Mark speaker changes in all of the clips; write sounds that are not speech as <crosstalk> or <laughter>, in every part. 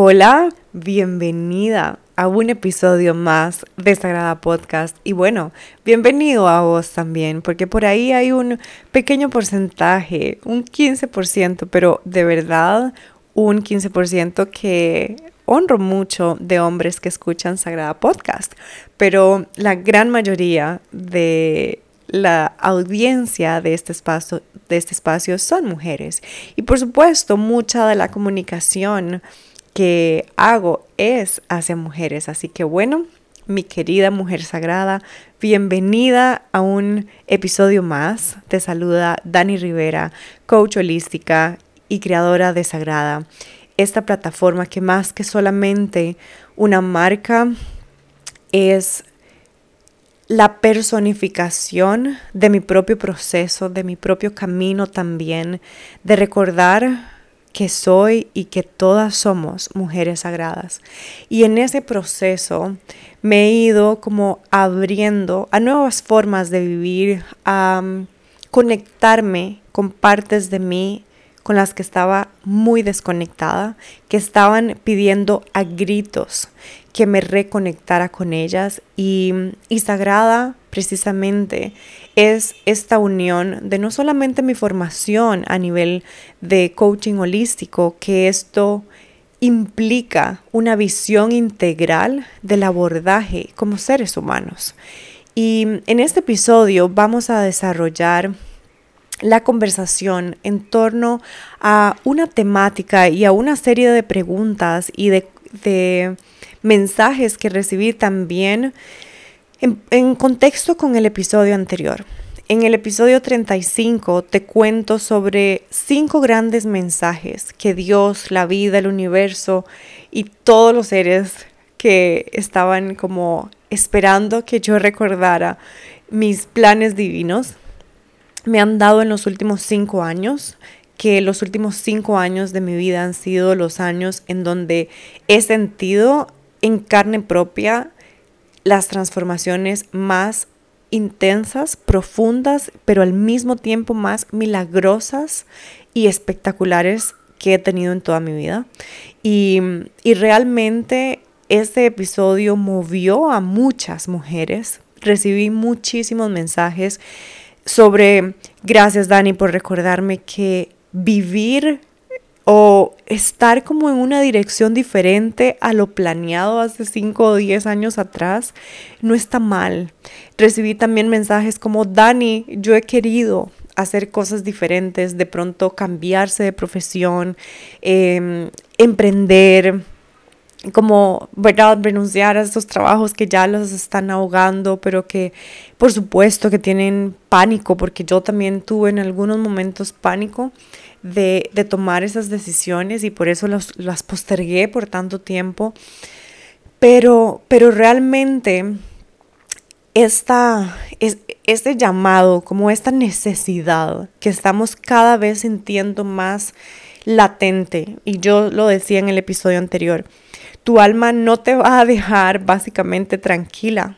Speaker 1: Hola, bienvenida a un episodio más de Sagrada Podcast. Y bueno, bienvenido a vos también, porque por ahí hay un pequeño porcentaje, un 15%, pero de verdad un 15% que honro mucho de hombres que escuchan Sagrada Podcast. Pero la gran mayoría de la audiencia de este espacio, de este espacio son mujeres. Y por supuesto, mucha de la comunicación que hago es hacia mujeres. Así que bueno, mi querida mujer sagrada, bienvenida a un episodio más. Te saluda Dani Rivera, coach holística y creadora de Sagrada. Esta plataforma que más que solamente una marca es la personificación de mi propio proceso, de mi propio camino también, de recordar que soy y que todas somos mujeres sagradas. Y en ese proceso me he ido como abriendo a nuevas formas de vivir, a mm, conectarme con partes de mí con las que estaba muy desconectada, que estaban pidiendo a gritos que me reconectara con ellas y, y sagrada precisamente es esta unión de no solamente mi formación a nivel de coaching holístico, que esto implica una visión integral del abordaje como seres humanos. Y en este episodio vamos a desarrollar la conversación en torno a una temática y a una serie de preguntas y de, mensajes que recibí también en, contexto con el episodio anterior. En el episodio 35 te cuento sobre cinco grandes mensajes que Dios, la vida, el universo y todos los seres que estaban como esperando que yo recordara mis planes divinos me han dado en los últimos cinco años, que los últimos cinco años de mi vida han sido los años en donde he sentido en carne propia las transformaciones más intensas, profundas, pero al mismo tiempo más milagrosas y espectaculares que he tenido en toda mi vida. Y, y realmente este episodio movió a muchas mujeres. Recibí muchísimos mensajes sobre, gracias Dani por recordarme que vivir o estar como en una dirección diferente a lo planeado hace 5 o 10 años atrás no está mal. Recibí también mensajes como, Dani, yo he querido hacer cosas diferentes, de pronto cambiarse de profesión, em, emprender, como, ¿verdad? Renunciar a esos trabajos que ya los están ahogando, pero que por supuesto que tienen pánico, porque yo también tuve en algunos momentos pánico de, tomar esas decisiones y por eso las postergué por tanto tiempo. Pero, pero realmente esta, es, este llamado, como esta necesidad que estamos cada vez sintiendo más latente, y yo lo decía en el episodio anterior, tu alma no te va a dejar básicamente tranquila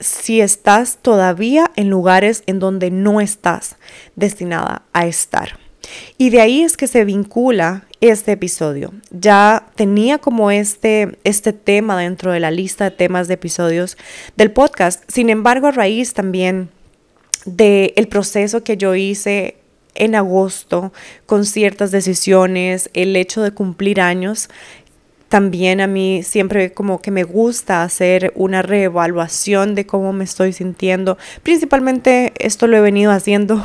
Speaker 1: si estás todavía en lugares en donde no estás destinada a estar. Y de ahí es que se vincula este episodio. Ya tenía como este, este tema dentro de la lista de temas de episodios del podcast. Sin embargo, a raíz también del el proceso que yo hice en agosto con ciertas decisiones, el hecho de cumplir años, también a mí siempre como que me gusta hacer una reevaluación de cómo me estoy sintiendo. Principalmente esto lo he venido haciendo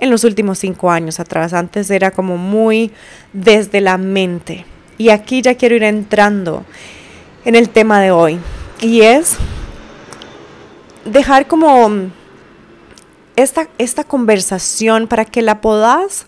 Speaker 1: en los últimos cinco años atrás. Antes era como muy desde la mente. Y aquí ya quiero ir entrando en el tema de hoy. Y es dejar como esta, esta conversación para que la puedas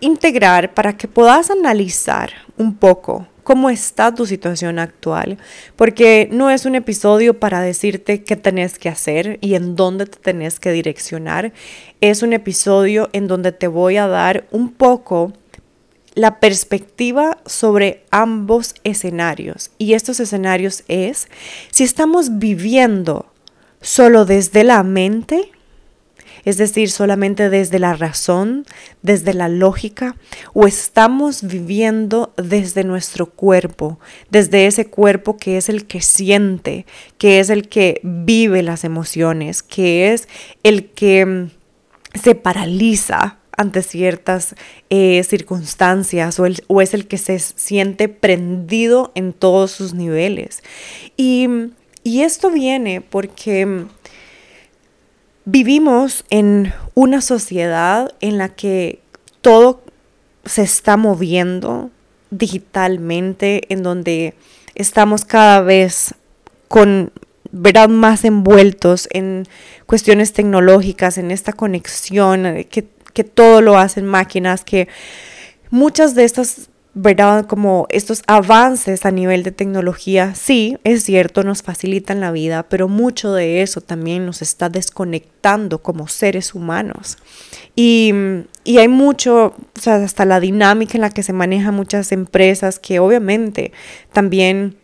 Speaker 1: integrar, para que puedas analizar un poco cómo está tu situación actual, porque no es un episodio para decirte qué tenés que hacer y en dónde te tenés que direccionar, es un episodio en donde te voy a dar un poco la perspectiva sobre ambos escenarios. Y estos escenarios es si estamos viviendo solo desde la mente, es decir, solamente desde la razón, desde la lógica, o estamos viviendo desde nuestro cuerpo, desde ese cuerpo que es el que siente, que es el que vive las emociones, que es el que mm, se paraliza ante ciertas eh, circunstancias o, o, es el que se siente prendido en todos sus niveles. Y, y esto viene porque mm, vivimos en una sociedad en la que todo se está moviendo digitalmente, en donde estamos cada vez con ¿verdad? más envueltos en cuestiones tecnológicas, en esta conexión que que todo lo hacen máquinas, que muchas de estas, ¿verdad? Como estos avances a nivel de tecnología, sí, es cierto, nos facilitan la vida, pero mucho de eso también nos está desconectando como seres humanos. Y, y hay mucho, o sea, hasta la dinámica en la que se manejan muchas empresas que obviamente también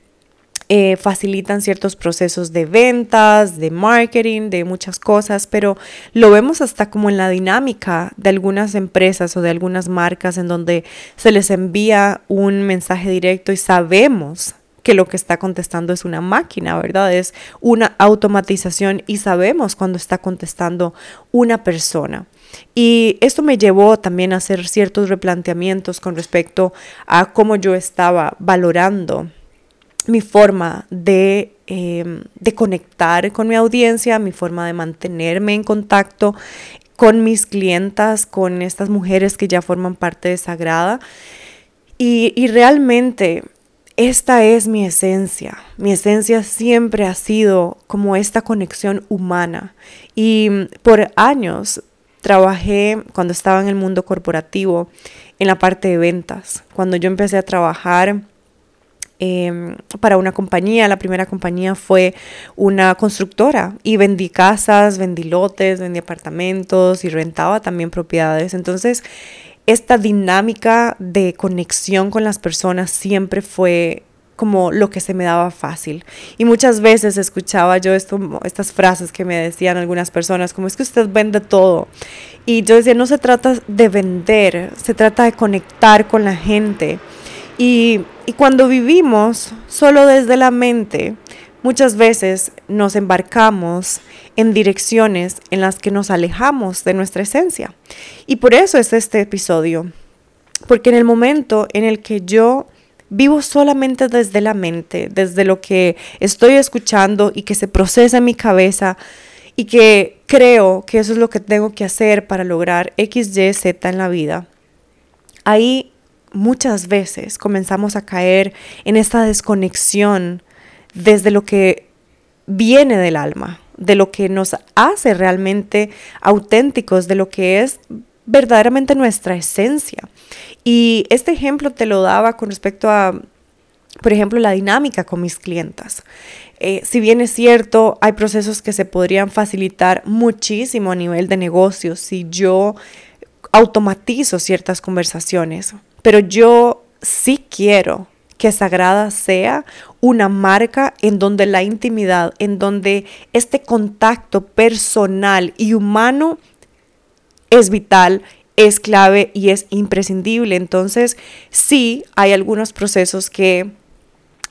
Speaker 1: eh, facilitan ciertos procesos de ventas, de marketing, de muchas cosas, pero lo vemos hasta como en la dinámica de algunas empresas o de algunas marcas en donde se les envía un mensaje directo y sabemos que lo que está contestando es una máquina, ¿verdad? Es una automatización y sabemos cuando está contestando una persona. Y esto me llevó también a hacer ciertos replanteamientos con respecto a cómo yo estaba valorando mi forma em, de, conectar con mi audiencia, mi forma de mantenerme en contacto con mis clientas, con estas mujeres que ya forman parte de Sagrada. Y, y realmente esta es mi esencia. Mi esencia siempre ha sido como esta conexión humana. Y por años trabajé cuando estaba en el mundo corporativo en la parte de ventas. Cuando yo empecé a trabajar Em, para una compañía. La primera compañía fue una constructora y vendí casas, vendí lotes, vendí apartamentos y rentaba también propiedades. Entonces, esta dinámica de conexión con las personas siempre fue como lo que se me daba fácil. Y muchas veces escuchaba yo esto, estas frases que me decían algunas personas, como es que usted vende todo. Y yo decía, no se trata de vender, se trata de conectar con la gente. Y, cuando vivimos solo desde la mente, muchas veces nos embarcamos en direcciones en las que nos alejamos de nuestra esencia. Y por eso es este episodio. Porque en el momento en el que yo vivo solamente desde la mente, desde lo que estoy escuchando y que se procesa en mi cabeza y que creo que eso es lo que tengo que hacer para lograr X, Y, Z en la vida, ahí muchas veces comenzamos a caer en esta desconexión desde lo que viene del alma, de lo que nos hace realmente auténticos, de lo que es verdaderamente nuestra esencia. Y este ejemplo te lo daba con respecto a, por ejemplo, la dinámica con mis clientas. Eh, si bien es cierto, hay procesos que se podrían facilitar muchísimo a nivel de negocio si yo automatizo ciertas conversaciones pero yo sí quiero que Sagrada sea una marca en donde la intimidad, en donde este contacto personal y humano es vital, es clave y es imprescindible. Entonces, sí hay algunos procesos que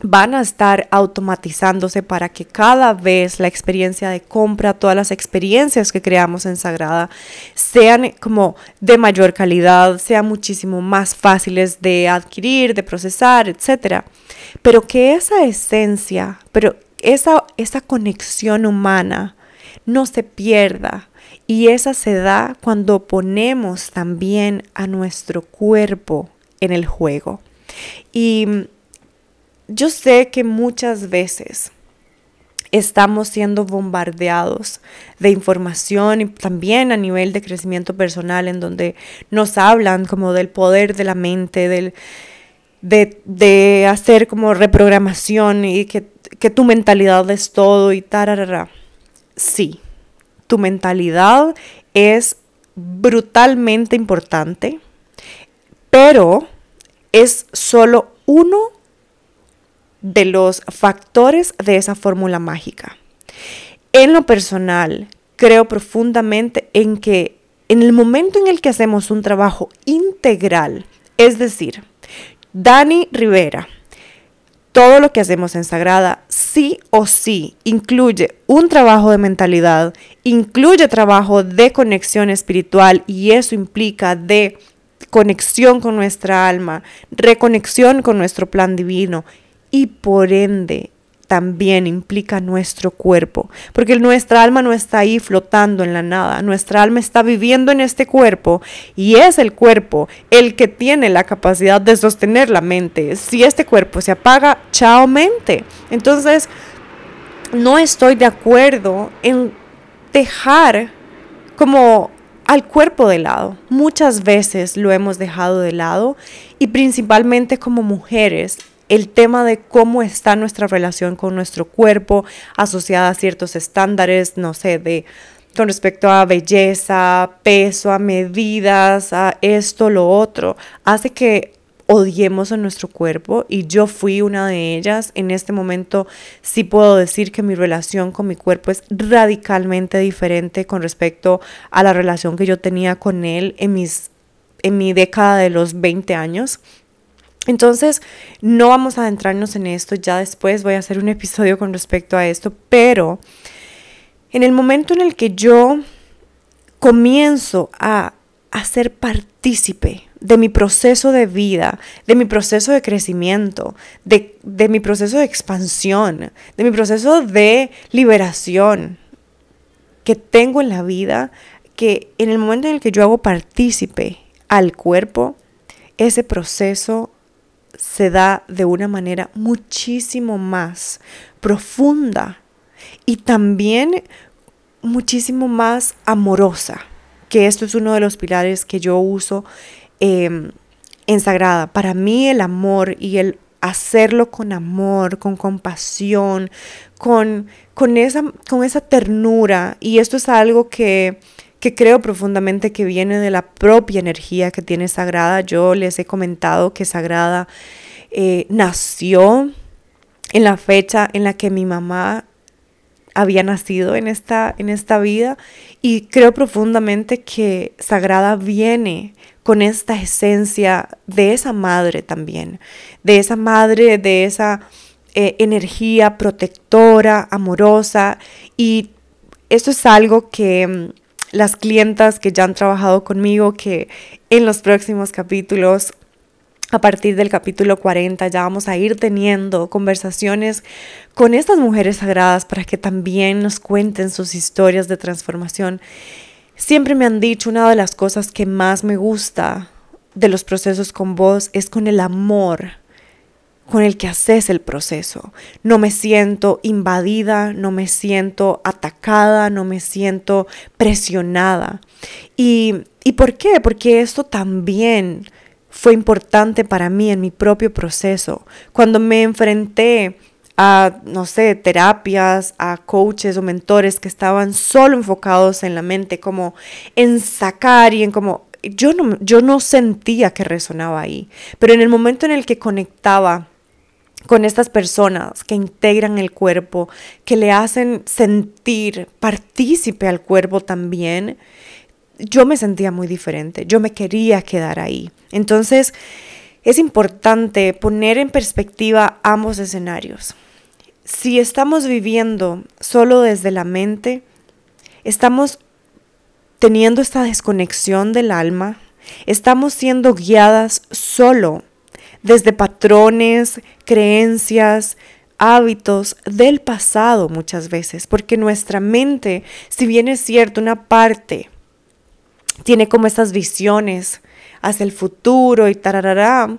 Speaker 1: van a estar automatizándose para que cada vez la experiencia de compra, todas las experiencias que creamos en Sagrada sean como de mayor calidad, sean muchísimo más fáciles de adquirir, de procesar, etc. Pero que esa esencia, pero esa, esa conexión humana no se pierda. Y esa se da cuando ponemos también a nuestro cuerpo en el juego. Y yo sé que muchas veces estamos siendo bombardeados de información y también a nivel de crecimiento personal en donde nos hablan como del poder de la mente, del, de, hacer como reprogramación y que, que tu mentalidad es todo y tararara. Sí, tu mentalidad es brutalmente importante, pero es solo uno de los factores de esa fórmula mágica. En lo personal, creo profundamente en que en el momento en el que hacemos un trabajo integral, es decir, Dani Rivera, todo lo que hacemos en Sagrada sí o sí incluye un trabajo de mentalidad, incluye trabajo de conexión espiritual y eso implica de conexión con nuestra alma, reconexión con nuestro plan divino y por ende también implica nuestro cuerpo, porque nuestra alma no está ahí flotando en la nada, nuestra alma está viviendo en este cuerpo y es el cuerpo el que tiene la capacidad de sostener la mente. Si este cuerpo se apaga, chao mente. Entonces, no estoy de acuerdo en dejar como al cuerpo de lado. Muchas veces lo hemos dejado de lado y principalmente como mujeres el tema de cómo está nuestra relación con nuestro cuerpo asociada a ciertos estándares, no sé, de con respecto a belleza, peso, a medidas, a esto, lo otro, hace que odiemos a nuestro cuerpo y yo fui una de ellas. En este momento sí puedo decir que mi relación con mi cuerpo es radicalmente diferente con respecto a la relación que yo tenía con él en mis en mi década de los 20 años. Entonces, no vamos a adentrarnos en esto, ya después voy a hacer un episodio con respecto a esto, pero en el momento en el que yo comienzo a, ser partícipe de mi proceso de vida, de mi proceso de crecimiento, de, de mi proceso de expansión, de mi proceso de liberación que tengo en la vida, que en el momento en el que yo hago partícipe al cuerpo, ese proceso se da de una manera muchísimo más profunda y también muchísimo más amorosa, que esto es uno de los pilares que yo uso em, en Sagrada. Para mí el amor y el hacerlo con amor, con compasión, con, con, esa, con esa ternura, y esto es algo que que creo profundamente que viene de la propia energía que tiene Sagrada. Yo les he comentado que Sagrada eh, nació en la fecha en la que mi mamá había nacido en esta, en esta vida y creo profundamente que Sagrada viene con esta esencia de esa madre también, de esa madre, de esa eh, energía protectora, amorosa y esto es algo que mm, las clientas que ya han trabajado conmigo, que en los próximos capítulos a partir del capítulo 40 ya vamos a ir teniendo conversaciones con estas mujeres sagradas para que también nos cuenten sus historias de transformación. Siempre me han dicho una de las cosas que más me gusta de los procesos con vos es con el amor con el que haces el proceso. No me siento invadida, no me siento atacada, no me siento presionada. ¿Y, ¿y por qué? Porque esto también fue importante para mí en mi propio proceso. Cuando me enfrenté a, no sé, terapias, a coaches o mentores que estaban solo enfocados en la mente, como en sacar y en como... Yo no, yo no sentía que resonaba ahí, pero en el momento en el que conectaba con estas personas que integran el cuerpo, que le hacen sentir partícipe al cuerpo también, yo me sentía muy diferente, yo me quería quedar ahí. Entonces, es importante poner en perspectiva ambos escenarios. Si estamos viviendo solo desde la mente, estamos teniendo esta desconexión del alma, estamos siendo guiadas solo desde patrones, creencias, hábitos del pasado muchas veces, porque nuestra mente, si bien es cierto, una parte tiene como estas visiones hacia el futuro y tararará,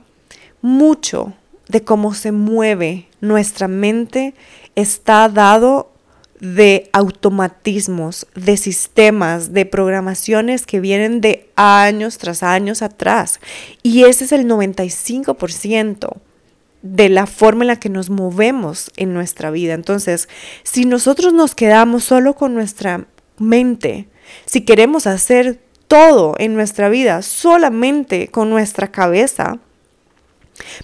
Speaker 1: mucho de cómo se mueve nuestra mente está dado de automatismos, de sistemas, de programaciones que vienen de años tras años atrás. Y ese es el 95% de la forma en la que nos movemos en nuestra vida. Entonces, si nosotros nos quedamos solo con nuestra mente, si queremos hacer todo en nuestra vida solamente con nuestra cabeza,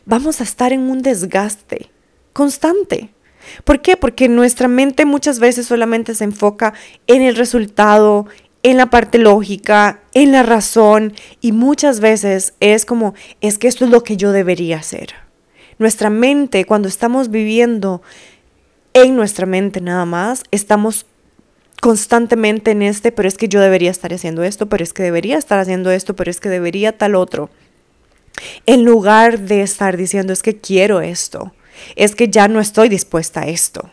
Speaker 1: vamos a estar en un desgaste constante ¿Por qué? Porque nuestra mente muchas veces solamente se enfoca en el resultado, en la parte lógica, en la razón y muchas veces es como, es que esto es lo que yo debería hacer. Nuestra mente, cuando estamos viviendo en nuestra mente nada más, estamos constantemente en este, pero es que yo debería estar haciendo esto, pero es que debería estar haciendo esto, pero es que debería tal otro. En lugar de estar diciendo, es que quiero esto, es que ya no estoy dispuesta a esto.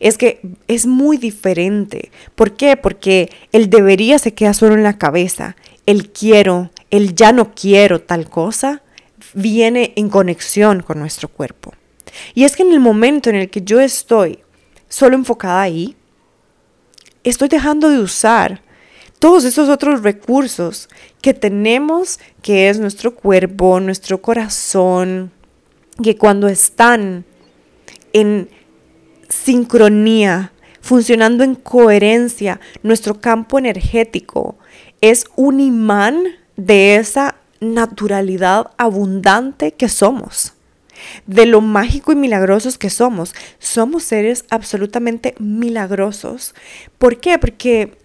Speaker 1: Es que es muy diferente. ¿Por qué? Porque el debería se queda solo en la cabeza. El quiero, el ya no quiero tal cosa, viene en conexión con nuestro cuerpo. Y es que en el momento en el que yo estoy solo enfocada ahí, estoy dejando de usar todos esos otros recursos que tenemos, que es nuestro cuerpo, nuestro corazón, que cuando están en sincronía, funcionando en coherencia, nuestro campo energético es un imán de esa naturalidad abundante que somos, de lo mágico y milagrosos que somos. Somos seres absolutamente milagrosos. ¿Por qué? Porque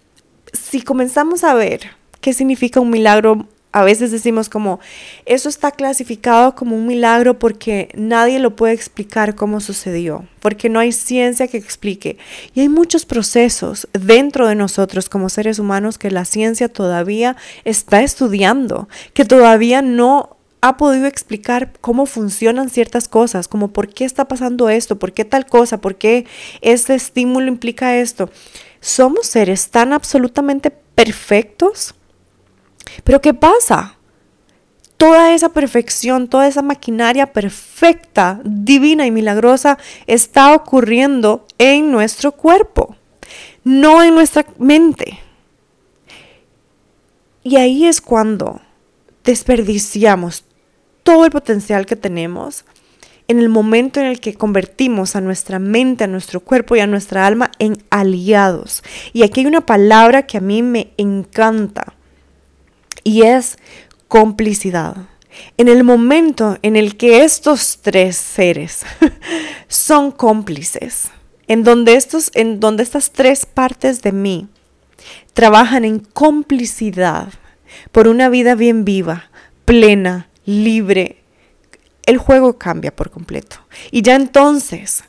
Speaker 1: si comenzamos a ver qué significa un milagro a veces decimos como, eso está clasificado como un milagro porque nadie lo puede explicar cómo sucedió, porque no hay ciencia que explique. Y hay muchos procesos dentro de nosotros como seres humanos que la ciencia todavía está estudiando, que todavía no ha podido explicar cómo funcionan ciertas cosas, como por qué está pasando esto, por qué tal cosa, por qué este estímulo implica esto. Somos seres tan absolutamente perfectos pero ¿qué pasa? Toda esa perfección, toda esa maquinaria perfecta, divina y milagrosa está ocurriendo en nuestro cuerpo, no en nuestra mente. Y ahí es cuando desperdiciamos todo el potencial que tenemos en el momento en el que convertimos a nuestra mente, a nuestro cuerpo y a nuestra alma en aliados. Y aquí hay una palabra que a mí me encanta y es complicidad. En el momento en el que estos tres seres <laughs> son cómplices, en donde, estos, en donde estas tres partes de mí trabajan en complicidad por una vida bien viva, plena, libre, el juego cambia por completo. Y ya entonces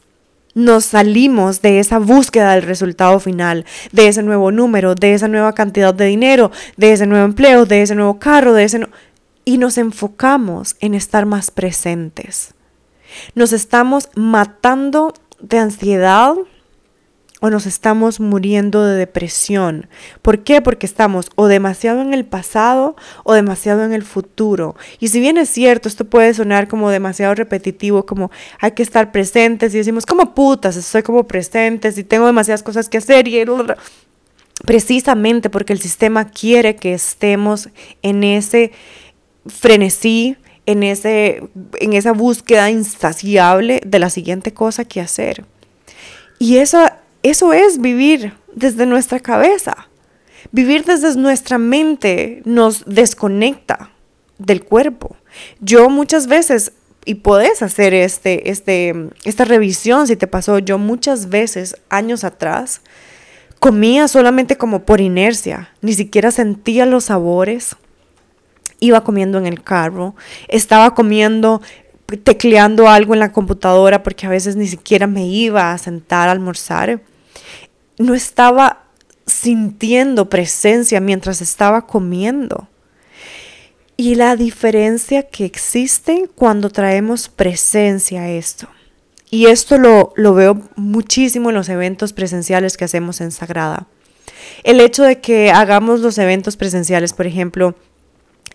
Speaker 1: nos salimos de esa búsqueda del resultado final, de ese nuevo número, de esa nueva cantidad de dinero, de ese nuevo empleo, de ese nuevo carro, de ese y nos enfocamos en estar más presentes. Nos estamos matando de ansiedad, o nos estamos muriendo de depresión. ¿Por qué? Porque estamos o demasiado en el pasado o demasiado en el futuro. Y si bien es cierto, esto puede sonar como demasiado repetitivo, como hay que estar presentes y decimos, como putas, estoy como presentes y tengo demasiadas cosas que hacer y... Precisamente porque el sistema quiere que estemos en ese frenesí, en, ese, en esa búsqueda insaciable de la siguiente cosa que hacer. Y eso eso es vivir desde nuestra cabeza. Vivir desde nuestra mente nos desconecta del cuerpo. Yo muchas veces, y puedes hacer este, este, esta revisión si te pasó, yo muchas veces, años atrás, comía solamente como por inercia, ni siquiera sentía los sabores. Iba comiendo en el carro, estaba comiendo tecleando algo en la computadora porque a veces ni siquiera me iba a sentar a almorzar no estaba sintiendo presencia mientras estaba comiendo. Y la diferencia que existe cuando traemos presencia a esto. Y esto lo, lo veo muchísimo en los eventos presenciales que hacemos en Sagrada. El hecho de que hagamos los eventos presenciales, por ejemplo,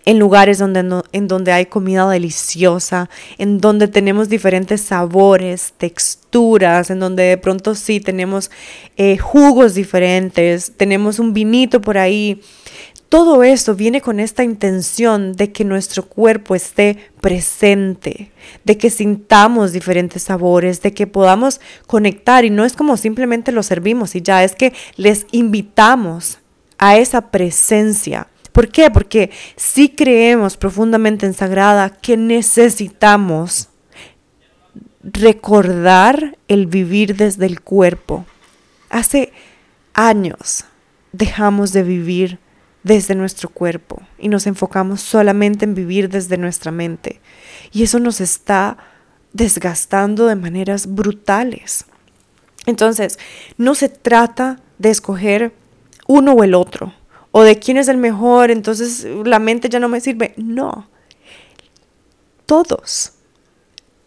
Speaker 1: en lugares donde, en donde hay comida deliciosa, en donde tenemos diferentes sabores, texturas, en donde de pronto sí tenemos eh, jugos diferentes, tenemos un vinito por ahí. Todo eso viene con esta intención de que nuestro cuerpo esté presente, de que sintamos diferentes sabores, de que podamos conectar y no es como simplemente lo servimos y ya, es que les invitamos a esa presencia ¿Por qué? Porque si creemos profundamente en Sagrada que necesitamos recordar el vivir desde el cuerpo. Hace años dejamos de vivir desde nuestro cuerpo y nos enfocamos solamente en vivir desde nuestra mente. Y eso nos está desgastando de maneras brutales. Entonces, no se trata de escoger uno o el otro, o de quién es el mejor, entonces la mente ya no me sirve. No, todos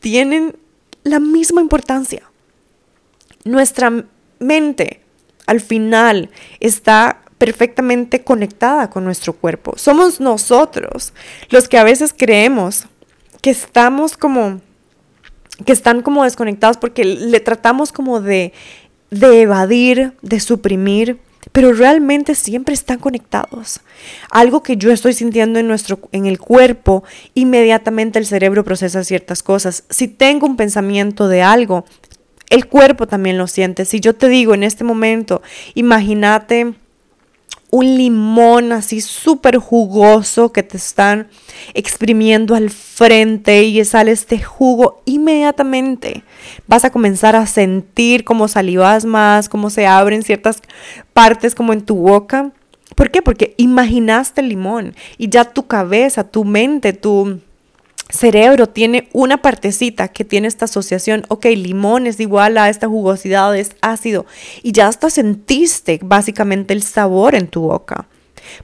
Speaker 1: tienen la misma importancia. Nuestra mente al final está perfectamente conectada con nuestro cuerpo. Somos nosotros los que a veces creemos que estamos como, que están como desconectados porque le tratamos como de, de evadir, de suprimir, pero realmente siempre están conectados. Algo que yo estoy sintiendo en nuestro en el cuerpo, inmediatamente el cerebro procesa ciertas cosas. Si tengo un pensamiento de algo, el cuerpo también lo siente. Si yo te digo en este momento, imagínate un limón así súper jugoso que te están exprimiendo al frente y sale este jugo inmediatamente. Vas a comenzar a sentir cómo salivas más, cómo se abren ciertas partes como en tu boca. ¿Por qué? Porque imaginaste el limón y ya tu cabeza, tu mente, tu cerebro tiene una partecita que tiene esta asociación, ok, limón es igual a esta jugosidad, es ácido, y ya hasta sentiste básicamente el sabor en tu boca.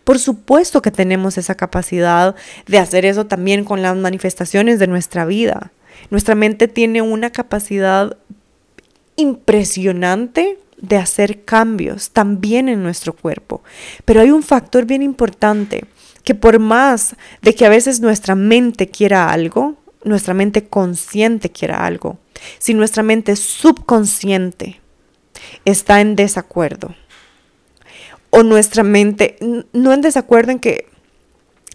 Speaker 1: Por supuesto que tenemos esa capacidad de hacer eso también con las manifestaciones de nuestra vida. Nuestra mente tiene una capacidad impresionante de hacer cambios también en nuestro cuerpo. Pero hay un factor bien importante que por más de que a veces nuestra mente quiera algo, nuestra mente consciente quiera algo, si nuestra mente subconsciente está en desacuerdo, o nuestra mente, no en desacuerdo en que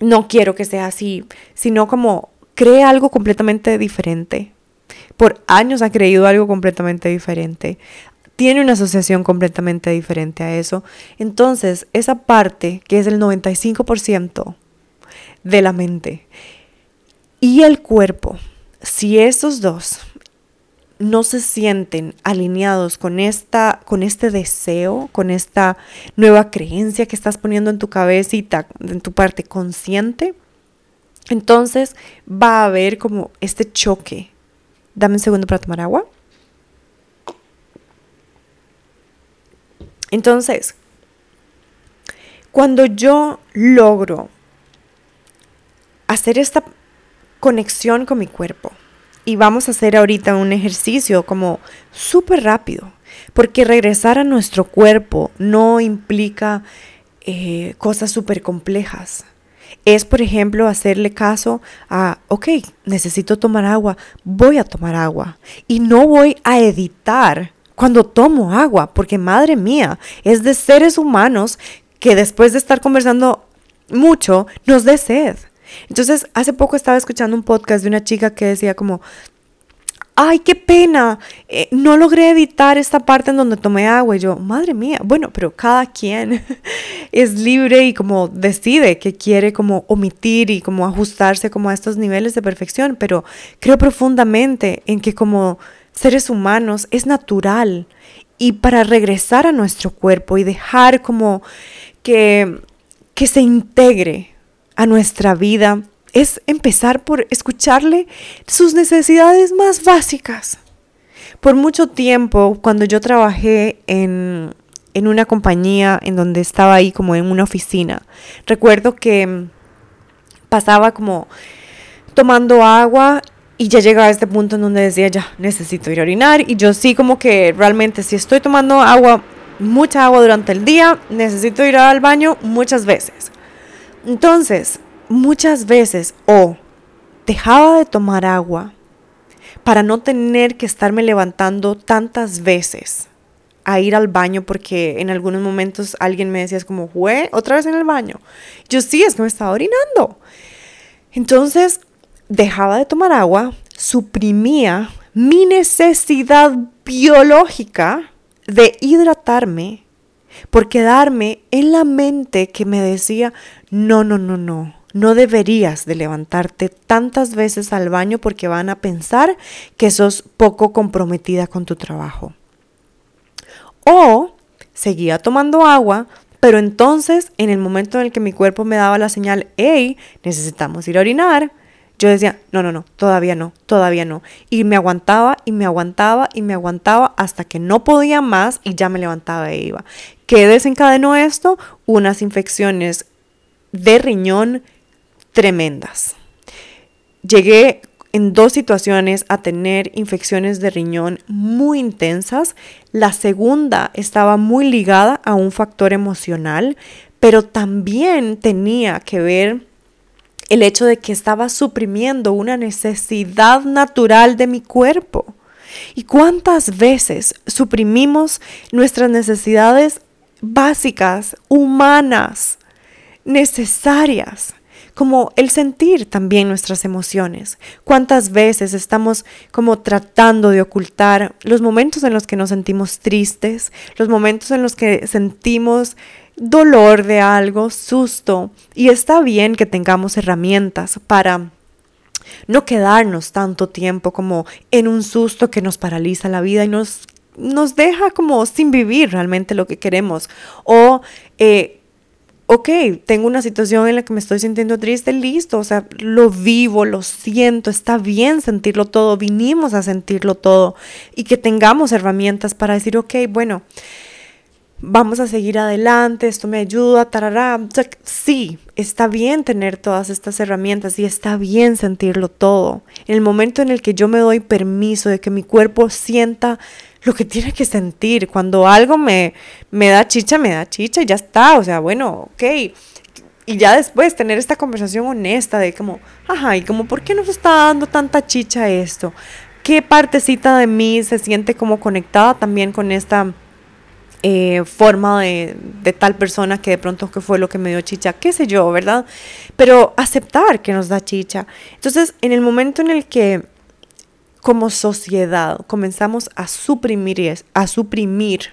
Speaker 1: no quiero que sea así, sino como cree algo completamente diferente. Por años ha creído algo completamente diferente tiene una asociación completamente diferente a eso. Entonces, esa parte que es el 95% de la mente y el cuerpo, si esos dos no se sienten alineados con esta con este deseo, con esta nueva creencia que estás poniendo en tu cabecita, en tu parte consciente, entonces va a haber como este choque. Dame un segundo para tomar agua. Entonces, cuando yo logro hacer esta conexión con mi cuerpo, y vamos a hacer ahorita un ejercicio como súper rápido, porque regresar a nuestro cuerpo no implica eh, cosas súper complejas. Es, por ejemplo, hacerle caso a, ok, necesito tomar agua, voy a tomar agua. Y no voy a editar cuando tomo agua, porque madre mía, es de seres humanos que después de estar conversando mucho, nos dé sed. Entonces, hace poco estaba escuchando un podcast de una chica que decía como, ay, qué pena, eh, no logré editar esta parte en donde tomé agua. Y yo, madre mía, bueno, pero cada quien <laughs> es libre y como decide que quiere como omitir y como ajustarse como a estos niveles de perfección, pero creo profundamente en que como seres humanos es natural y para regresar a nuestro cuerpo y dejar como que, que se integre a nuestra vida es empezar por escucharle sus necesidades más básicas. Por mucho tiempo, cuando yo trabajé en, en una compañía en donde estaba ahí como en una oficina, recuerdo que pasaba como tomando agua y ya llegaba a este punto en donde decía, ya, necesito ir a orinar. Y yo sí como que realmente si estoy tomando agua, mucha agua durante el día, necesito ir al baño muchas veces. Entonces, muchas veces o dejaba de tomar agua para no tener que estarme levantando tantas veces a ir al baño porque en algunos momentos alguien me decía es como, ¿Jue? ¿Otra vez en el baño? Yo sí, es que me estaba orinando. Entonces, dejaba de tomar agua, suprimía mi necesidad biológica de hidratarme por quedarme en la mente que me decía, no, no, no, no, no deberías de levantarte tantas veces al baño porque van a pensar que sos poco comprometida con tu trabajo. O seguía tomando agua, pero entonces en el momento en el que mi cuerpo me daba la señal, hey, necesitamos ir a orinar, yo decía, no, no, no, todavía no, todavía no. Y me aguantaba y me aguantaba y me aguantaba hasta que no podía más y ya me levantaba e iba. ¿Qué desencadenó esto? Unas infecciones de riñón tremendas. Llegué en dos situaciones a tener infecciones de riñón muy intensas. La segunda estaba muy ligada a un factor emocional, pero también tenía que ver el hecho de que estaba suprimiendo una necesidad natural de mi cuerpo. ¿Y cuántas veces suprimimos nuestras necesidades básicas, humanas, necesarias? como el sentir también nuestras emociones. ¿Cuántas veces estamos como tratando de ocultar los momentos en los que nos sentimos tristes, los momentos en los que sentimos dolor de algo, susto? Y está bien que tengamos herramientas para no quedarnos tanto tiempo como en un susto que nos paraliza la vida y nos, nos deja como sin vivir realmente lo que queremos. O eh, ok, tengo una situación en la que me estoy sintiendo triste, listo, o sea, lo vivo, lo siento, está bien sentirlo todo, vinimos a sentirlo todo y que tengamos herramientas para decir, ok, bueno, vamos a seguir adelante, esto me ayuda, tarará. Sí, está bien tener todas estas herramientas y está bien sentirlo todo. En el momento en el que yo me doy permiso de que mi cuerpo sienta lo que tiene que sentir. Cuando algo me, me da chicha, me da chicha y ya está. O sea, bueno, ok. Y ya después tener esta conversación honesta de como, ajá, y como, ¿por qué nos está dando tanta chicha esto? ¿Qué partecita de mí se siente como conectada también con esta eh, forma de, tal persona que de pronto que fue lo que me dio chicha, qué sé yo, ¿verdad? Pero aceptar que nos da chicha. Entonces, en el momento en el que como sociedad comenzamos a suprimir, a suprimir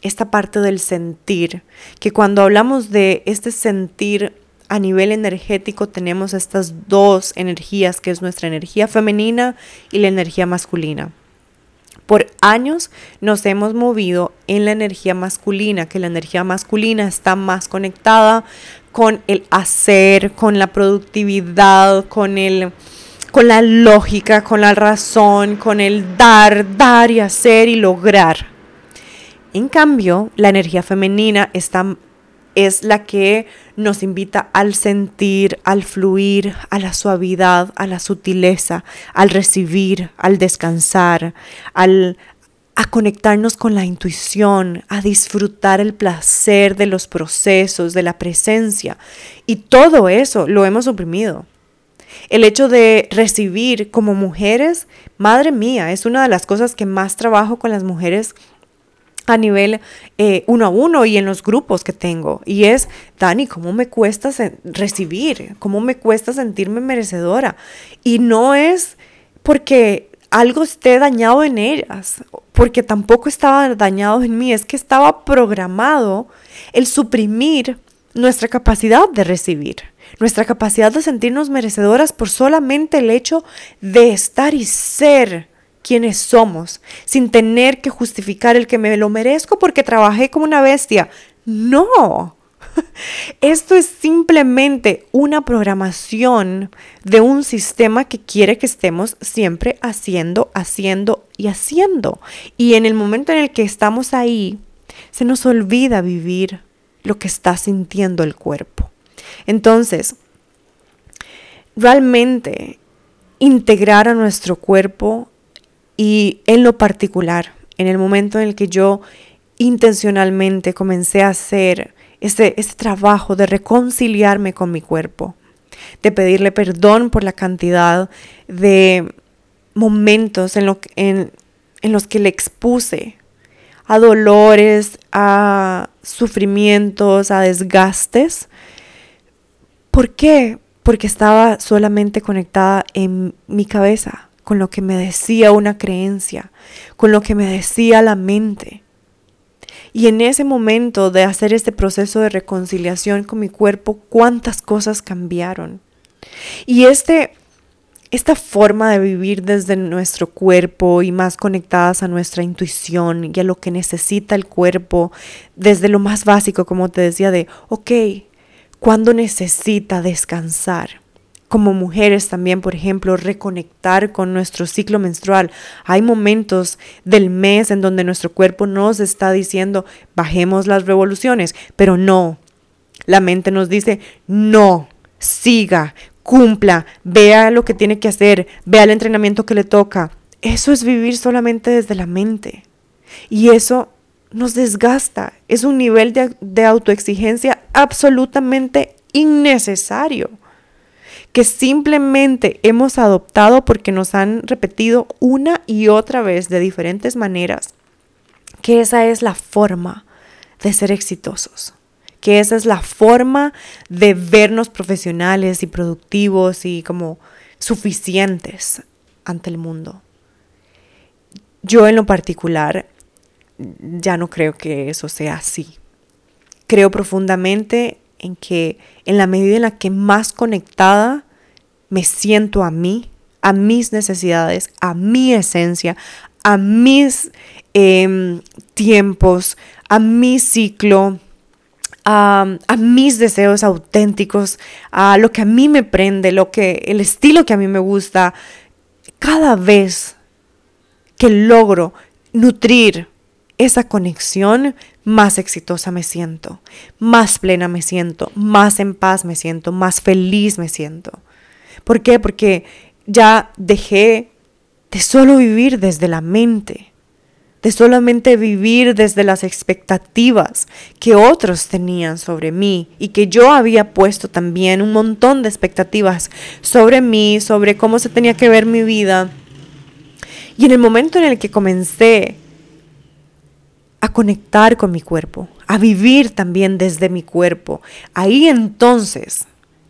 Speaker 1: esta parte del sentir, que cuando hablamos de este sentir a nivel energético tenemos estas dos energías, que es nuestra energía femenina y la energía masculina. Por años nos hemos movido en la energía masculina, que la energía masculina está más conectada con el hacer, con la productividad, con el con la lógica, con la razón, con el dar, dar y hacer y lograr. En cambio, la energía femenina está, es la que nos invita al sentir, al fluir, a la suavidad, a la sutileza, al recibir, al descansar, al, a conectarnos con la intuición, a disfrutar el placer de los procesos, de la presencia. Y todo eso lo hemos oprimido. El hecho de recibir como mujeres, madre mía, es una de las cosas que más trabajo con las mujeres a nivel eh, uno a uno y en los grupos que tengo. Y es, Dani, ¿cómo me cuesta recibir? ¿Cómo me cuesta sentirme merecedora? Y no es porque algo esté dañado en ellas, porque tampoco estaba dañado en mí, es que estaba programado el suprimir nuestra capacidad de recibir nuestra capacidad de sentirnos merecedoras por solamente el hecho de estar y ser quienes somos, sin tener que justificar el que me lo merezco porque trabajé como una bestia. No. <laughs> Esto es simplemente una programación de un sistema que quiere que estemos siempre haciendo, haciendo y haciendo. Y en el momento en el que estamos ahí, se nos olvida vivir lo que está sintiendo el cuerpo. Entonces, realmente integrar a nuestro cuerpo y en lo particular, en el momento en el que yo intencionalmente comencé a hacer este, este trabajo de reconciliarme con mi cuerpo, de pedirle perdón por la cantidad de momentos en, en los que le expuse a dolores, a sufrimientos, a desgastes, ¿Por qué? Porque estaba solamente conectada en mi cabeza, con lo que me decía una creencia, con lo que me decía la mente. Y en ese momento de hacer este proceso de reconciliación con mi cuerpo, cuántas cosas cambiaron. Y este, esta forma de vivir desde nuestro cuerpo y más conectadas a nuestra intuición y a lo que necesita el cuerpo, desde lo más básico, como te decía, de, ok, ¿cuándo necesita descansar? Como mujeres también, por ejemplo, reconectar con nuestro ciclo menstrual. Hay momentos del mes en donde nuestro cuerpo nos está diciendo, bajemos las revoluciones, pero no. La mente nos dice, no, siga, cumpla, vea lo que tiene que hacer, vea el entrenamiento que le toca. Eso es vivir solamente desde la mente. Y eso nos desgasta. Es un nivel de, de autoexigencia absolutamente innecesario que simplemente hemos adoptado porque nos han repetido una y otra vez de diferentes maneras que esa es la forma de ser exitosos, que esa es la forma de vernos profesionales y productivos y como suficientes ante el mundo. Yo en lo particular ya no creo que eso sea así. Creo profundamente en que en la medida en la que más conectada me siento a mí, a mis necesidades, a mi esencia, a mis em, tiempos, a mi ciclo, a, a, mis deseos auténticos, a lo que a mí me prende, lo que, el estilo que a mí me gusta, cada vez que logro nutrir esa conexión, más exitosa me siento, más plena me siento, más en paz me siento, más feliz me siento. ¿Por qué? Porque ya dejé de solo vivir desde la mente, de solamente vivir desde las expectativas que otros tenían sobre mí y que yo había puesto también un montón de expectativas sobre mí, sobre cómo se tenía que ver mi vida. Y en el momento en el que comencé a conectar con mi cuerpo, a vivir también desde mi cuerpo. Ahí entonces,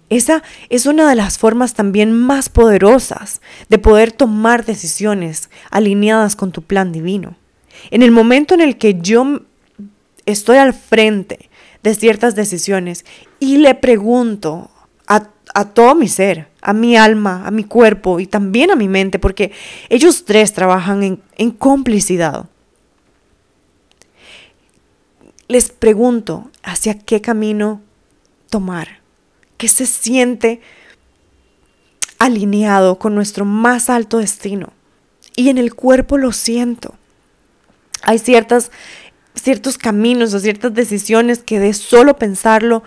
Speaker 1: esa es una de las formas también más poderosas de poder tomar decisiones alineadas con tu plan divino. En el momento en el que yo estoy al frente de ciertas decisiones y le pregunto a, todo mi ser, a mi alma, a mi cuerpo y también a mi mente, porque ellos tres trabajan en, en complicidad les pregunto hacia qué camino tomar, qué se siente alineado con nuestro más alto destino. Y en el cuerpo lo siento. Hay ciertas, ciertos caminos o ciertas decisiones que de solo pensarlo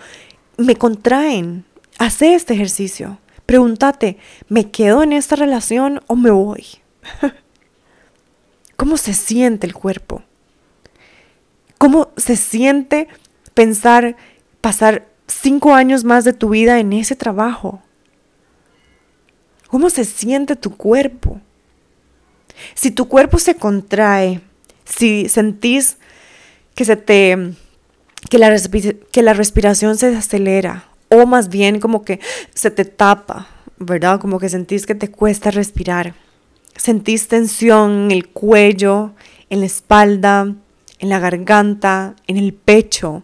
Speaker 1: me contraen. Hace este ejercicio. Pregúntate, ¿me quedo en esta relación o me voy? <laughs> ¿Cómo se siente el cuerpo? ¿Cómo se siente pensar pasar cinco años más de tu vida en ese trabajo? ¿Cómo se siente tu cuerpo? Si tu cuerpo se contrae, si sentís que se te que la, que la respiración se acelera o más bien como que se te tapa, ¿verdad? Como que sentís que te cuesta respirar. Sentís tensión en el cuello, en la espalda, en la garganta, en el pecho.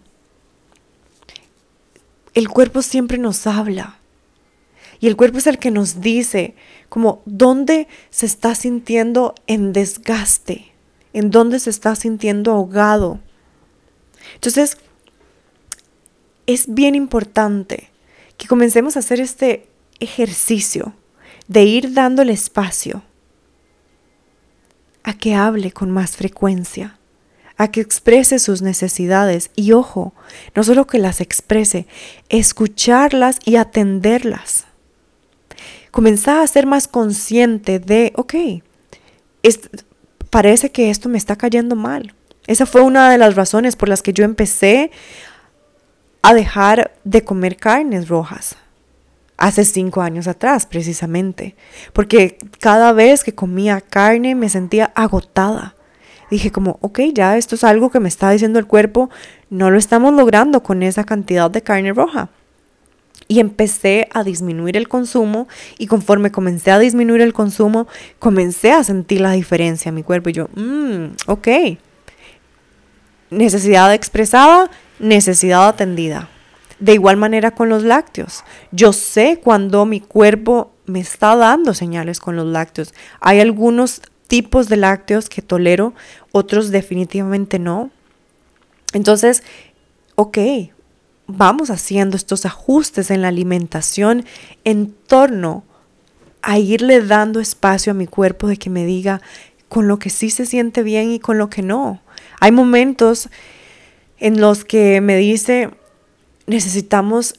Speaker 1: El cuerpo siempre nos habla. Y el cuerpo es el que nos dice como dónde se está sintiendo en desgaste, en dónde se está sintiendo ahogado. Entonces, es bien importante que comencemos a hacer este ejercicio de ir dándole espacio a que hable con más frecuencia a que exprese sus necesidades y ojo, no solo que las exprese, escucharlas y atenderlas. Comenzar a ser más consciente de, ok, parece que esto me está cayendo mal. Esa fue una de las razones por las que yo empecé a dejar de comer carnes rojas. Hace cinco años atrás, precisamente. Porque cada vez que comía carne me sentía agotada dije como, ok, ya esto es algo que me está diciendo el cuerpo, no lo estamos logrando con esa cantidad de carne roja. Y empecé a disminuir el consumo y conforme comencé a disminuir el consumo, comencé a sentir la diferencia en mi cuerpo. Y yo, mmm, ok. necesidad expresada, necesidad atendida. De igual manera con los lácteos. Yo sé cuando mi cuerpo me está dando señales con los lácteos. Hay algunos tipos de lácteos que tolero, otros definitivamente no. Entonces, ok, vamos haciendo estos ajustes en la alimentación en torno a irle dando espacio a mi cuerpo de que me diga con lo que sí se siente bien y con lo que no. Hay momentos en los que me dice, necesitamos,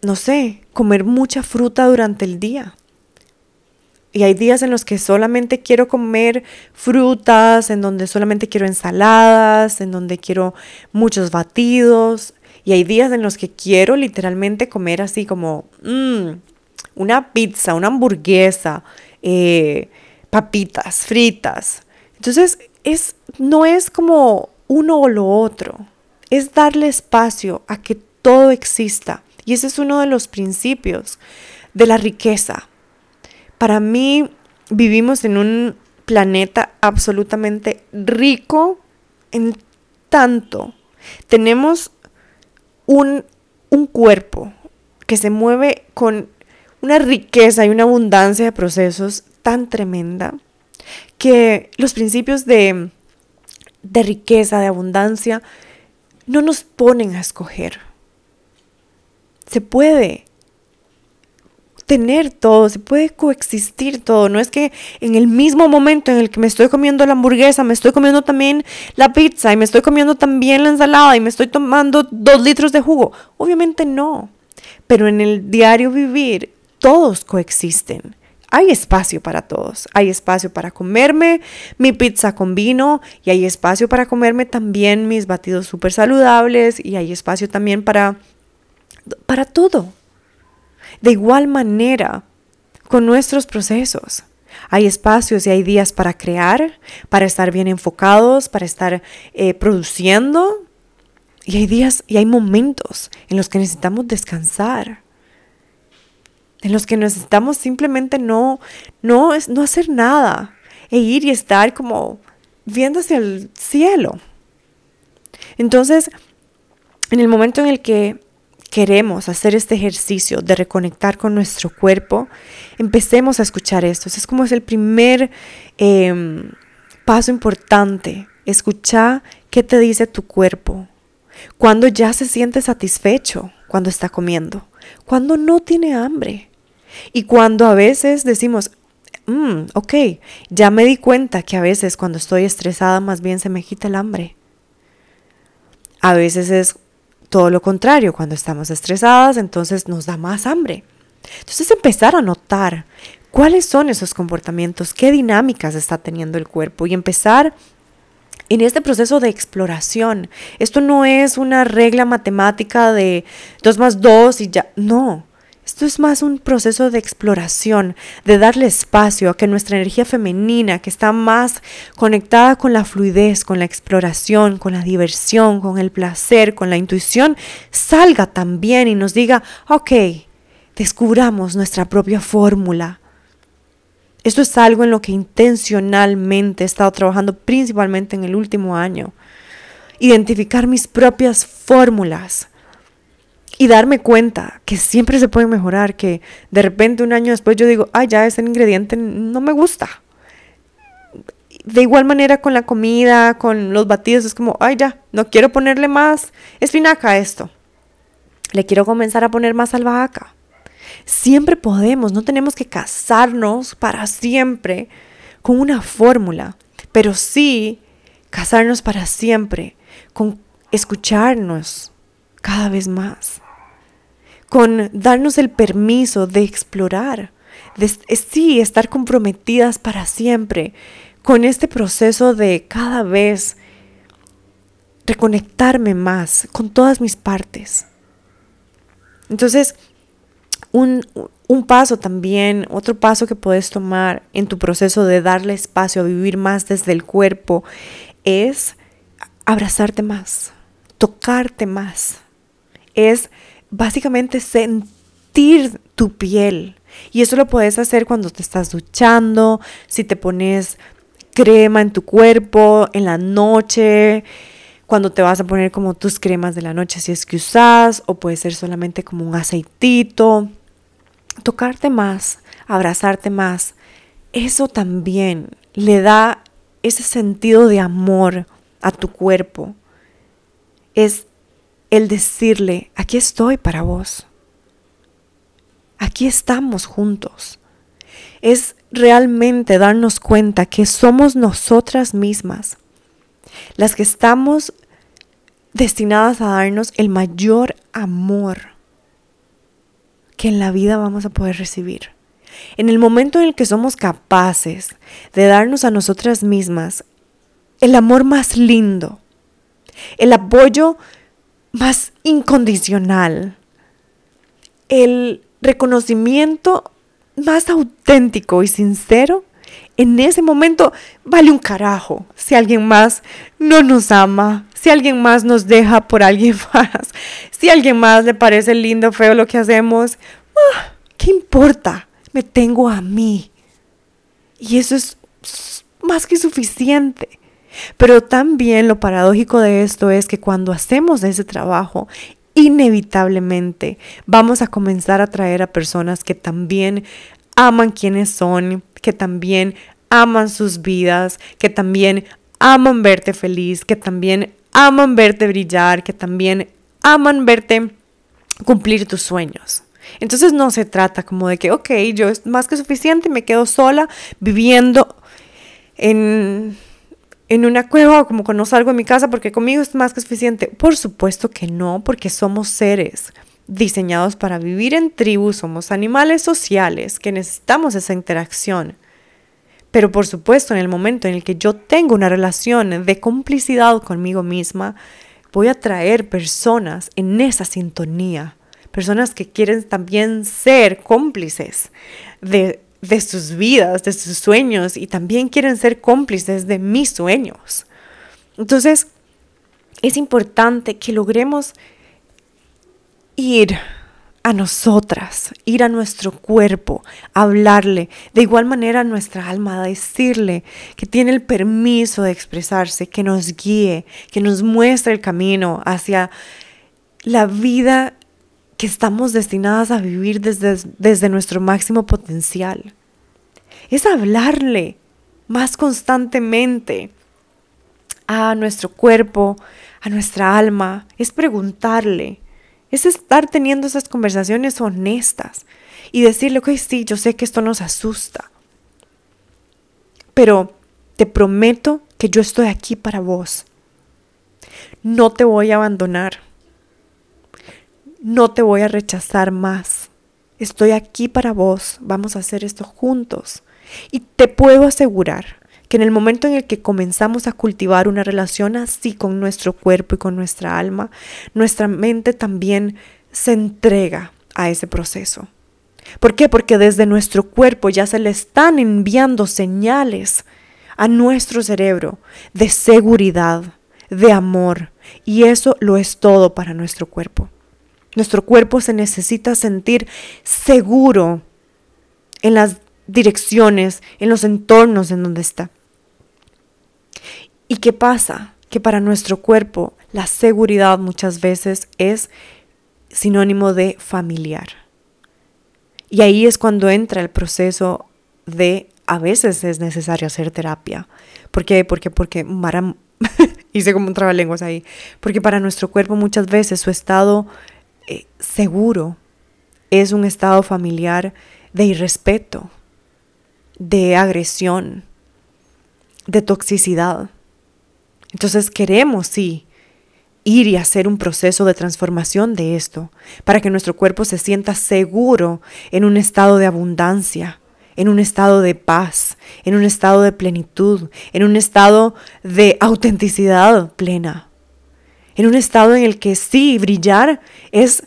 Speaker 1: no sé, comer mucha fruta durante el día. Y hay días en los que solamente quiero comer frutas, en donde solamente quiero ensaladas, en donde quiero muchos batidos. Y hay días en los que quiero literalmente comer así como mm, una pizza, una hamburguesa, eh, papitas fritas. Entonces, es, no es como uno o lo otro. Es darle espacio a que todo exista. Y ese es uno de los principios de la riqueza. Para mí vivimos en un planeta absolutamente rico en tanto. Tenemos un, un cuerpo que se mueve con una riqueza y una abundancia de procesos tan tremenda que los principios de, de riqueza, de abundancia, no nos ponen a escoger se puede tener todo, se puede coexistir todo. No es que en el mismo momento en el que me estoy comiendo la hamburguesa, me estoy comiendo también la pizza y me estoy comiendo también la ensalada y me estoy tomando dos litros de jugo. Obviamente no. Pero en el diario vivir, todos coexisten. Hay espacio para todos. Hay espacio para comerme mi pizza con vino y hay espacio para comerme también mis batidos súper saludables y hay espacio también para para todo. De igual manera, con nuestros procesos. Hay espacios y hay días para crear, para estar bien enfocados, para estar eh, produciendo. Y hay días y hay momentos en los que necesitamos descansar. En los que necesitamos simplemente no, no, no hacer nada. E ir y estar como viendo hacia el cielo. Entonces, en el momento en el que queremos hacer este ejercicio de reconectar con nuestro cuerpo, empecemos a escuchar esto. Es como es el primer em, paso importante. Escucha qué te dice tu cuerpo. Cuando ya se siente satisfecho cuando está comiendo. Cuando no tiene hambre. Y cuando a veces decimos, mm, ok, ya me di cuenta que a veces cuando estoy estresada más bien se me quita el hambre. A veces es todo lo contrario, cuando estamos estresadas, entonces nos da más hambre. Entonces empezar a notar cuáles son esos comportamientos, qué dinámicas está teniendo el cuerpo y empezar en este proceso de exploración. Esto no es una regla matemática de 2 más 2 y ya, no. Esto es más un proceso de exploración, de darle espacio a que nuestra energía femenina, que está más conectada con la fluidez, con la exploración, con la diversión, con el placer, con la intuición, salga también y nos diga, ok, descubramos nuestra propia fórmula. Esto es algo en lo que intencionalmente he estado trabajando principalmente en el último año. Identificar mis propias fórmulas y darme cuenta que siempre se puede mejorar, que de repente un año después yo digo, ay, ya ese ingrediente no me gusta. De igual manera con la comida, con los batidos, es como, ay, ya, no quiero ponerle más espinaca a esto. Le quiero comenzar a poner más albahaca. Siempre podemos, no tenemos que casarnos para siempre con una fórmula, pero sí casarnos para siempre con escucharnos cada vez más con darnos el permiso de explorar, de sí, estar comprometidas para siempre con este proceso de cada vez reconectarme más con todas mis partes. Entonces, un, un, paso también, otro paso que puedes tomar en tu proceso de darle espacio a vivir más desde el cuerpo es abrazarte más, tocarte más. Es básicamente sentir tu piel. Y eso lo puedes hacer cuando te estás duchando, si te pones crema en tu cuerpo, en la noche, cuando te vas a poner como tus cremas de la noche si es que usas, o puede ser solamente como un aceitito. Tocarte más, abrazarte más, eso también le da ese sentido de amor a tu cuerpo. Es el decirle, aquí estoy para vos. Aquí estamos juntos. Es realmente darnos cuenta que somos nosotras mismas las que estamos destinadas a darnos el mayor amor que en la vida vamos a poder recibir. En el momento en el que somos capaces de darnos a nosotras mismas el amor más lindo, el apoyo más incondicional, el reconocimiento más auténtico y sincero, en ese momento vale un carajo si alguien más no nos ama, si alguien más nos deja por alguien <laughs> más, si alguien más le parece lindo, feo lo que hacemos, ah, ¿qué importa? Me tengo a mí. Y eso es más que suficiente. Pero también lo paradójico de esto es que cuando hacemos ese trabajo, inevitablemente vamos a comenzar a traer a personas que también aman quienes son, que también aman sus vidas, que también aman verte feliz, que también aman verte brillar, que también aman verte cumplir tus sueños. Entonces no se trata como de que, ok, yo es más que suficiente, me quedo sola viviendo en, en una cueva o como cuando salgo de mi casa porque conmigo es más que suficiente. Por supuesto que no, porque somos seres diseñados para vivir en tribus, somos animales sociales que necesitamos esa interacción. Pero por supuesto, en el momento en el que yo tengo una relación de complicidad conmigo misma, voy a traer personas en esa sintonía, personas que quieren también ser cómplices de, de sus vidas, de sus sueños y también quieren ser cómplices de mis sueños. Entonces, es importante que logremos ir a nosotras, ir a nuestro cuerpo, hablarle, de igual manera a nuestra alma, decirle que tiene el permiso de expresarse, que nos guíe, que nos muestre el camino hacia la vida que estamos destinadas a vivir desde, desde nuestro máximo potencial. Es hablarle más constantemente a nuestro cuerpo, a nuestra alma, es preguntarle, es estar teniendo esas conversaciones honestas y decirle, ok, sí, yo sé que esto nos asusta, pero te prometo que yo estoy aquí para vos. No te voy a abandonar. No te voy a rechazar más. Estoy aquí para vos. Vamos a hacer esto juntos. Y te puedo asegurar que en el momento en el que comenzamos a cultivar una relación así con nuestro cuerpo y con nuestra alma, nuestra mente también se entrega a ese proceso. ¿Por qué? Porque desde nuestro cuerpo ya se le están enviando señales a nuestro cerebro de seguridad, de amor, y eso lo es todo para nuestro cuerpo. Nuestro cuerpo se necesita sentir seguro en las direcciones, en los entornos en donde está. ¿Y qué pasa? Que para nuestro cuerpo la seguridad muchas veces es sinónimo de familiar. Y ahí es cuando entra el proceso de a veces es necesario hacer terapia. ¿Por qué? Porque, porque <laughs> hice como un trabalenguas ahí. Porque para nuestro cuerpo muchas veces su estado eh, seguro es un estado familiar de irrespeto, de agresión, de toxicidad. Entonces queremos, sí, ir y hacer un proceso de transformación de esto, para que nuestro cuerpo se sienta seguro en un estado de abundancia, en un estado de paz, en un estado de plenitud, en un estado de autenticidad plena, en un estado en el que sí, brillar es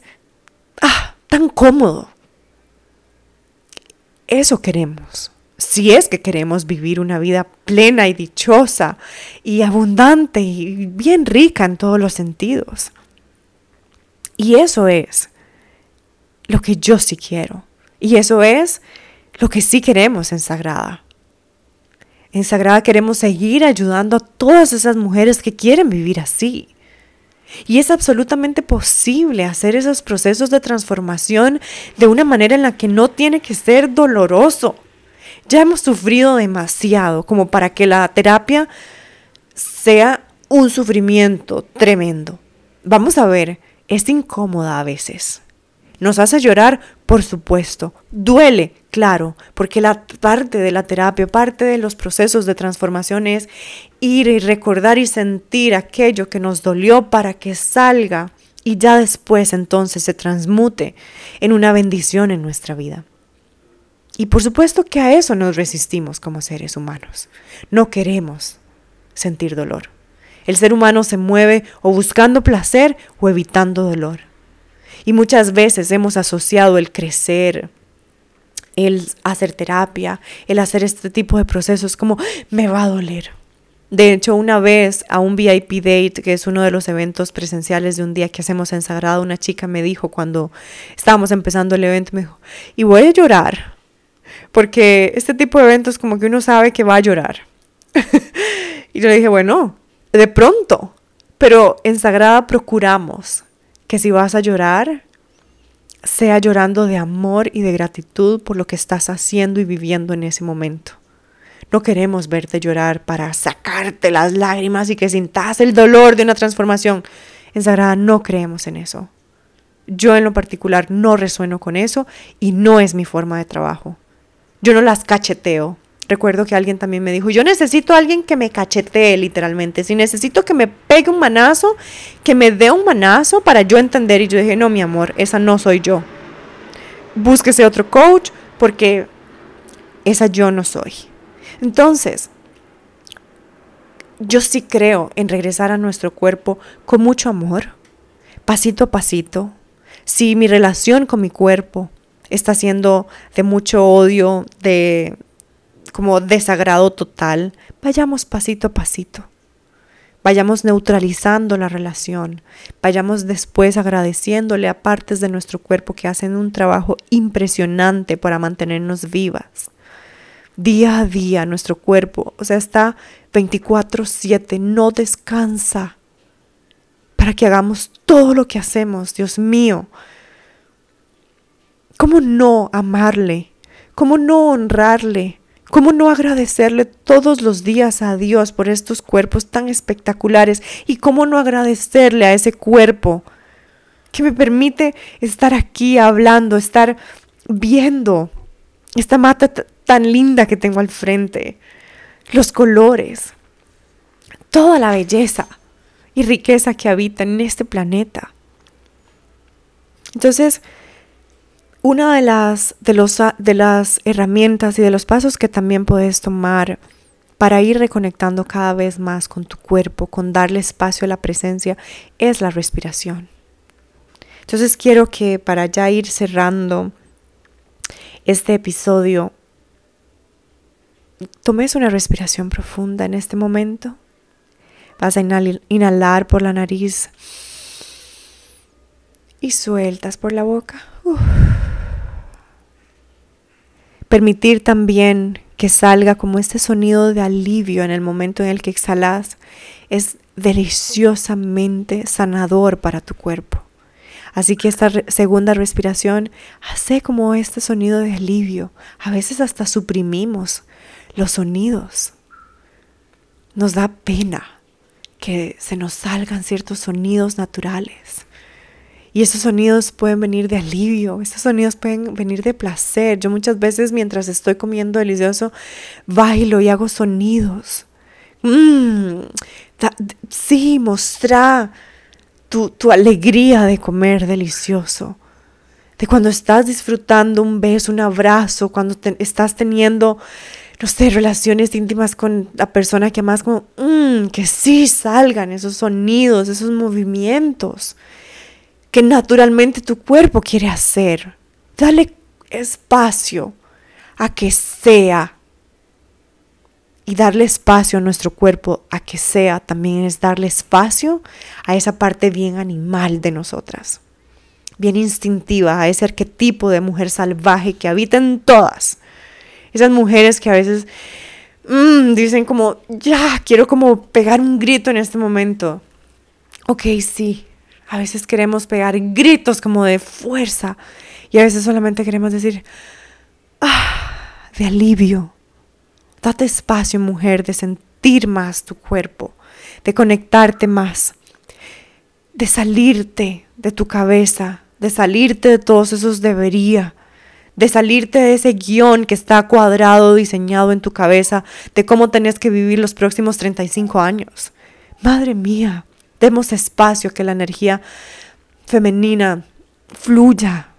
Speaker 1: ah, tan cómodo. Eso queremos si es que queremos vivir una vida plena y dichosa y abundante y bien rica en todos los sentidos. Y eso es lo que yo sí quiero. Y eso es lo que sí queremos en Sagrada. En Sagrada queremos seguir ayudando a todas esas mujeres que quieren vivir así. Y es absolutamente posible hacer esos procesos de transformación de una manera en la que no tiene que ser doloroso. Ya hemos sufrido demasiado como para que la terapia sea un sufrimiento tremendo. Vamos a ver, es incómoda a veces. Nos hace llorar, por supuesto. Duele, claro, porque la parte de la terapia, parte de los procesos de transformación es ir y recordar y sentir aquello que nos dolió para que salga y ya después entonces se transmute en una bendición en nuestra vida. Y por supuesto que a eso nos resistimos como seres humanos. No queremos sentir dolor. El ser humano se mueve o buscando placer o evitando dolor. Y muchas veces hemos asociado el crecer, el hacer terapia, el hacer este tipo de procesos como me va a doler. De hecho, una vez a un VIP Date, que es uno de los eventos presenciales de un día que hacemos en Sagrado, una chica me dijo cuando estábamos empezando el evento, me dijo, y voy a llorar, porque este tipo de eventos como que uno sabe que va a llorar. <laughs> y yo le dije, bueno, de pronto, pero en Sagrada procuramos que si vas a llorar, sea llorando de amor y de gratitud por lo que estás haciendo y viviendo en ese momento. No queremos verte llorar para sacarte las lágrimas y que sintas el dolor de una transformación. En Sagrada no creemos en eso. Yo en lo particular no resueno con eso y no es mi forma de trabajo. Yo no las cacheteo, Recuerdo que alguien también me dijo, yo necesito a alguien que me cachetee literalmente, si necesito que me pegue un manazo, que me dé un manazo para yo entender. Y yo dije, no, mi amor, esa no soy yo. Búsquese otro coach porque esa yo no soy. Entonces, yo sí creo en regresar a nuestro cuerpo con mucho amor, pasito a pasito. Si mi relación con mi cuerpo está siendo de mucho odio, de como desagrado total, vayamos pasito a pasito. Vayamos neutralizando la relación, vayamos después agradeciéndole a partes de nuestro cuerpo que hacen un trabajo impresionante para mantenernos vivas. Día a día nuestro cuerpo, o sea, está 24/7, no descansa para que hagamos todo lo que hacemos, Dios mío. ¿Cómo no amarle? ¿Cómo no honrarle? ¿Cómo no agradecerle todos los días a Dios por estos cuerpos tan espectaculares? ¿Y cómo no agradecerle a ese cuerpo que me permite estar aquí hablando, estar viendo esta mata tan linda que tengo al frente, los colores, toda la belleza y riqueza que habita en este planeta? Entonces, una de las, de, los, de las herramientas y de los pasos que también puedes tomar para ir reconectando cada vez más con tu cuerpo, con darle espacio a la presencia, es la respiración. Entonces quiero que para ya ir cerrando este episodio, tomes una respiración profunda en este momento. Vas a inhalar por la nariz y sueltas por la boca. Permitir también que salga como este sonido de alivio en el momento en el que exhalas es deliciosamente sanador para tu cuerpo. Así que esta segunda respiración hace como este sonido de alivio. A veces hasta suprimimos los sonidos. Nos da pena que se nos salgan ciertos sonidos naturales. Y esos sonidos pueden venir de alivio, esos sonidos pueden venir de placer. Yo muchas veces mientras estoy comiendo delicioso, bailo y hago sonidos. Mm, sí, mostra tu, tu alegría de comer delicioso. De cuando estás disfrutando un beso, un abrazo, cuando estás teniendo no sé, relaciones íntimas con la persona que más como, mm, que sí salgan esos sonidos, esos movimientos que naturalmente tu cuerpo quiere hacer. Dale espacio a que sea. Y darle espacio a nuestro cuerpo a que sea también es darle espacio a esa parte bien animal de nosotras, bien instintiva, a ese arquetipo de mujer salvaje que habita en todas. Esas mujeres que a veces mm, dicen como, ya, quiero como pegar un grito en este momento Ok, sí, a veces queremos pegar gritos como de fuerza y a veces solamente queremos decir, ah, de alivio. Date espacio, mujer, de sentir más tu cuerpo, de conectarte más, de salirte de tu cabeza, de salirte de todos esos debería, de salirte de ese guion que está cuadrado, diseñado en tu cabeza, de cómo tenés que vivir los próximos 35 años. Madre mía, demos espacio a que la energía femenina fluya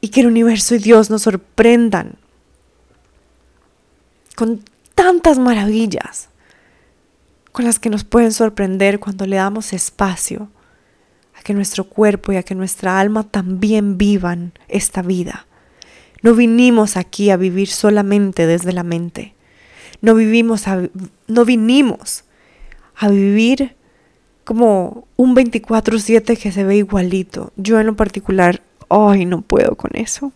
Speaker 1: y, que el universo y Dios nos sorprendan con tantas maravillas con las que nos pueden sorprender cuando le damos espacio a que nuestro cuerpo y a que nuestra alma también vivan esta vida. No vinimos aquí a vivir solamente desde la mente. No vivimos no vinimos a vivir como un 24/7 que se ve igualito. Yo en lo particular, ay, no puedo con eso.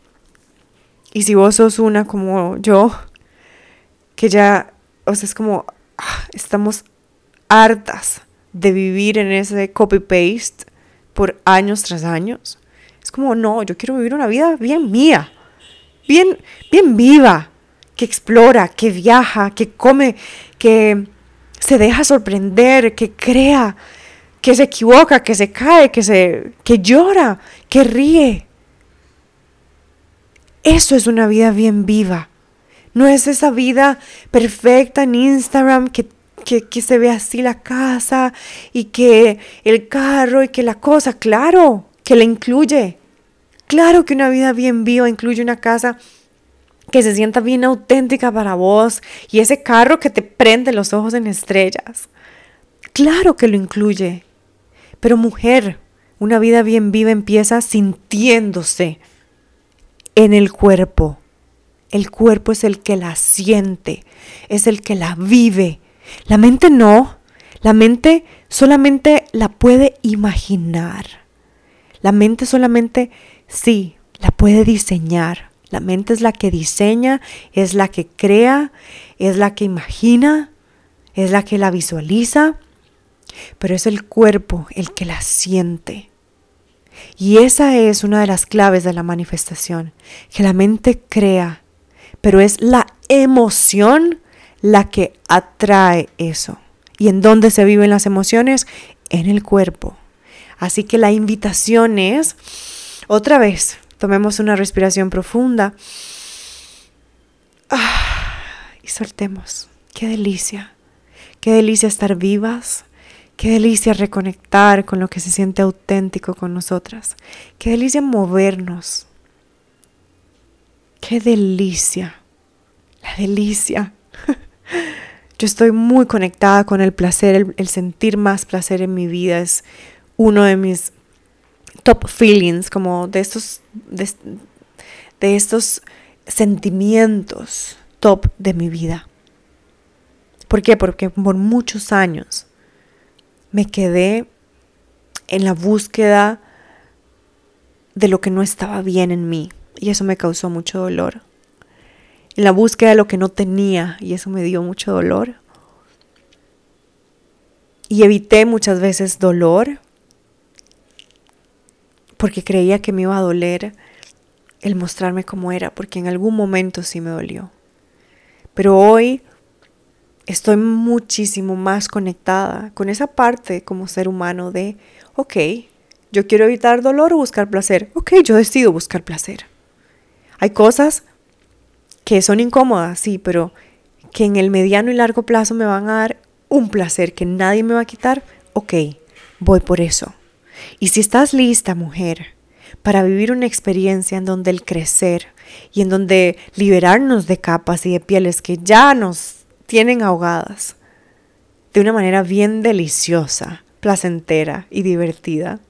Speaker 1: Y si vos sos una como yo, que ya, o sea, es como, ah, estamos hartas de vivir en ese copy-paste por años tras años. Es como, no, yo quiero vivir una vida bien mía, bien, bien viva, que explora, que viaja, que come, que se deja sorprender, que crea, que se equivoca, que se cae, que se que llora, que ríe. Eso es una vida bien viva. No es esa vida perfecta en Instagram que, que, se ve así la casa y que el carro y que la cosa. Claro, que la incluye. Claro que una vida bien viva incluye una casa que se sienta bien auténtica para vos y ese carro que te prende los ojos en estrellas. Claro que lo incluye. Pero mujer, una vida bien viva empieza sintiéndose en el cuerpo. El cuerpo es el que la siente, es el que la vive. La mente no. La mente solamente la puede imaginar. La mente solamente, sí, la puede diseñar. La mente es la que diseña, es la que crea, es la que imagina, es la que la visualiza, pero es el cuerpo el que la siente. Y esa es una de las claves de la manifestación, que la mente crea, pero es la emoción la que atrae eso. ¿Y en dónde se viven las emociones? En el cuerpo. Así que la invitación es, otra vez, tomemos una respiración profunda ah, y soltemos. Qué delicia, qué delicia estar vivas, Qué delicia reconectar con lo que se siente auténtico con nosotras. Qué delicia movernos. Qué delicia. La delicia. <laughs> Yo estoy muy conectada con el placer, el, sentir más placer en mi vida es uno de mis top feelings, como de estos, de, estos sentimientos top de mi vida. ¿Por qué? Porque por muchos años me quedé en la búsqueda de lo que no estaba bien en mí y eso me causó mucho dolor. En la búsqueda de lo que no tenía y eso me dio mucho dolor. Y evité muchas veces dolor porque creía que me iba a doler el mostrarme como era, porque en algún momento sí me dolió. Pero hoy estoy muchísimo más conectada con esa parte como ser humano de, ok, yo quiero evitar dolor o buscar placer. Ok, yo decido buscar placer. Hay cosas que son incómodas, sí, pero que en el mediano y largo plazo me van a dar un placer que nadie me va a quitar. Ok, voy por eso. Y si estás lista, mujer, para vivir una experiencia en donde el crecer y en donde liberarnos de capas y de pieles que ya nos tienen ahogadas de una manera bien deliciosa, placentera y divertida.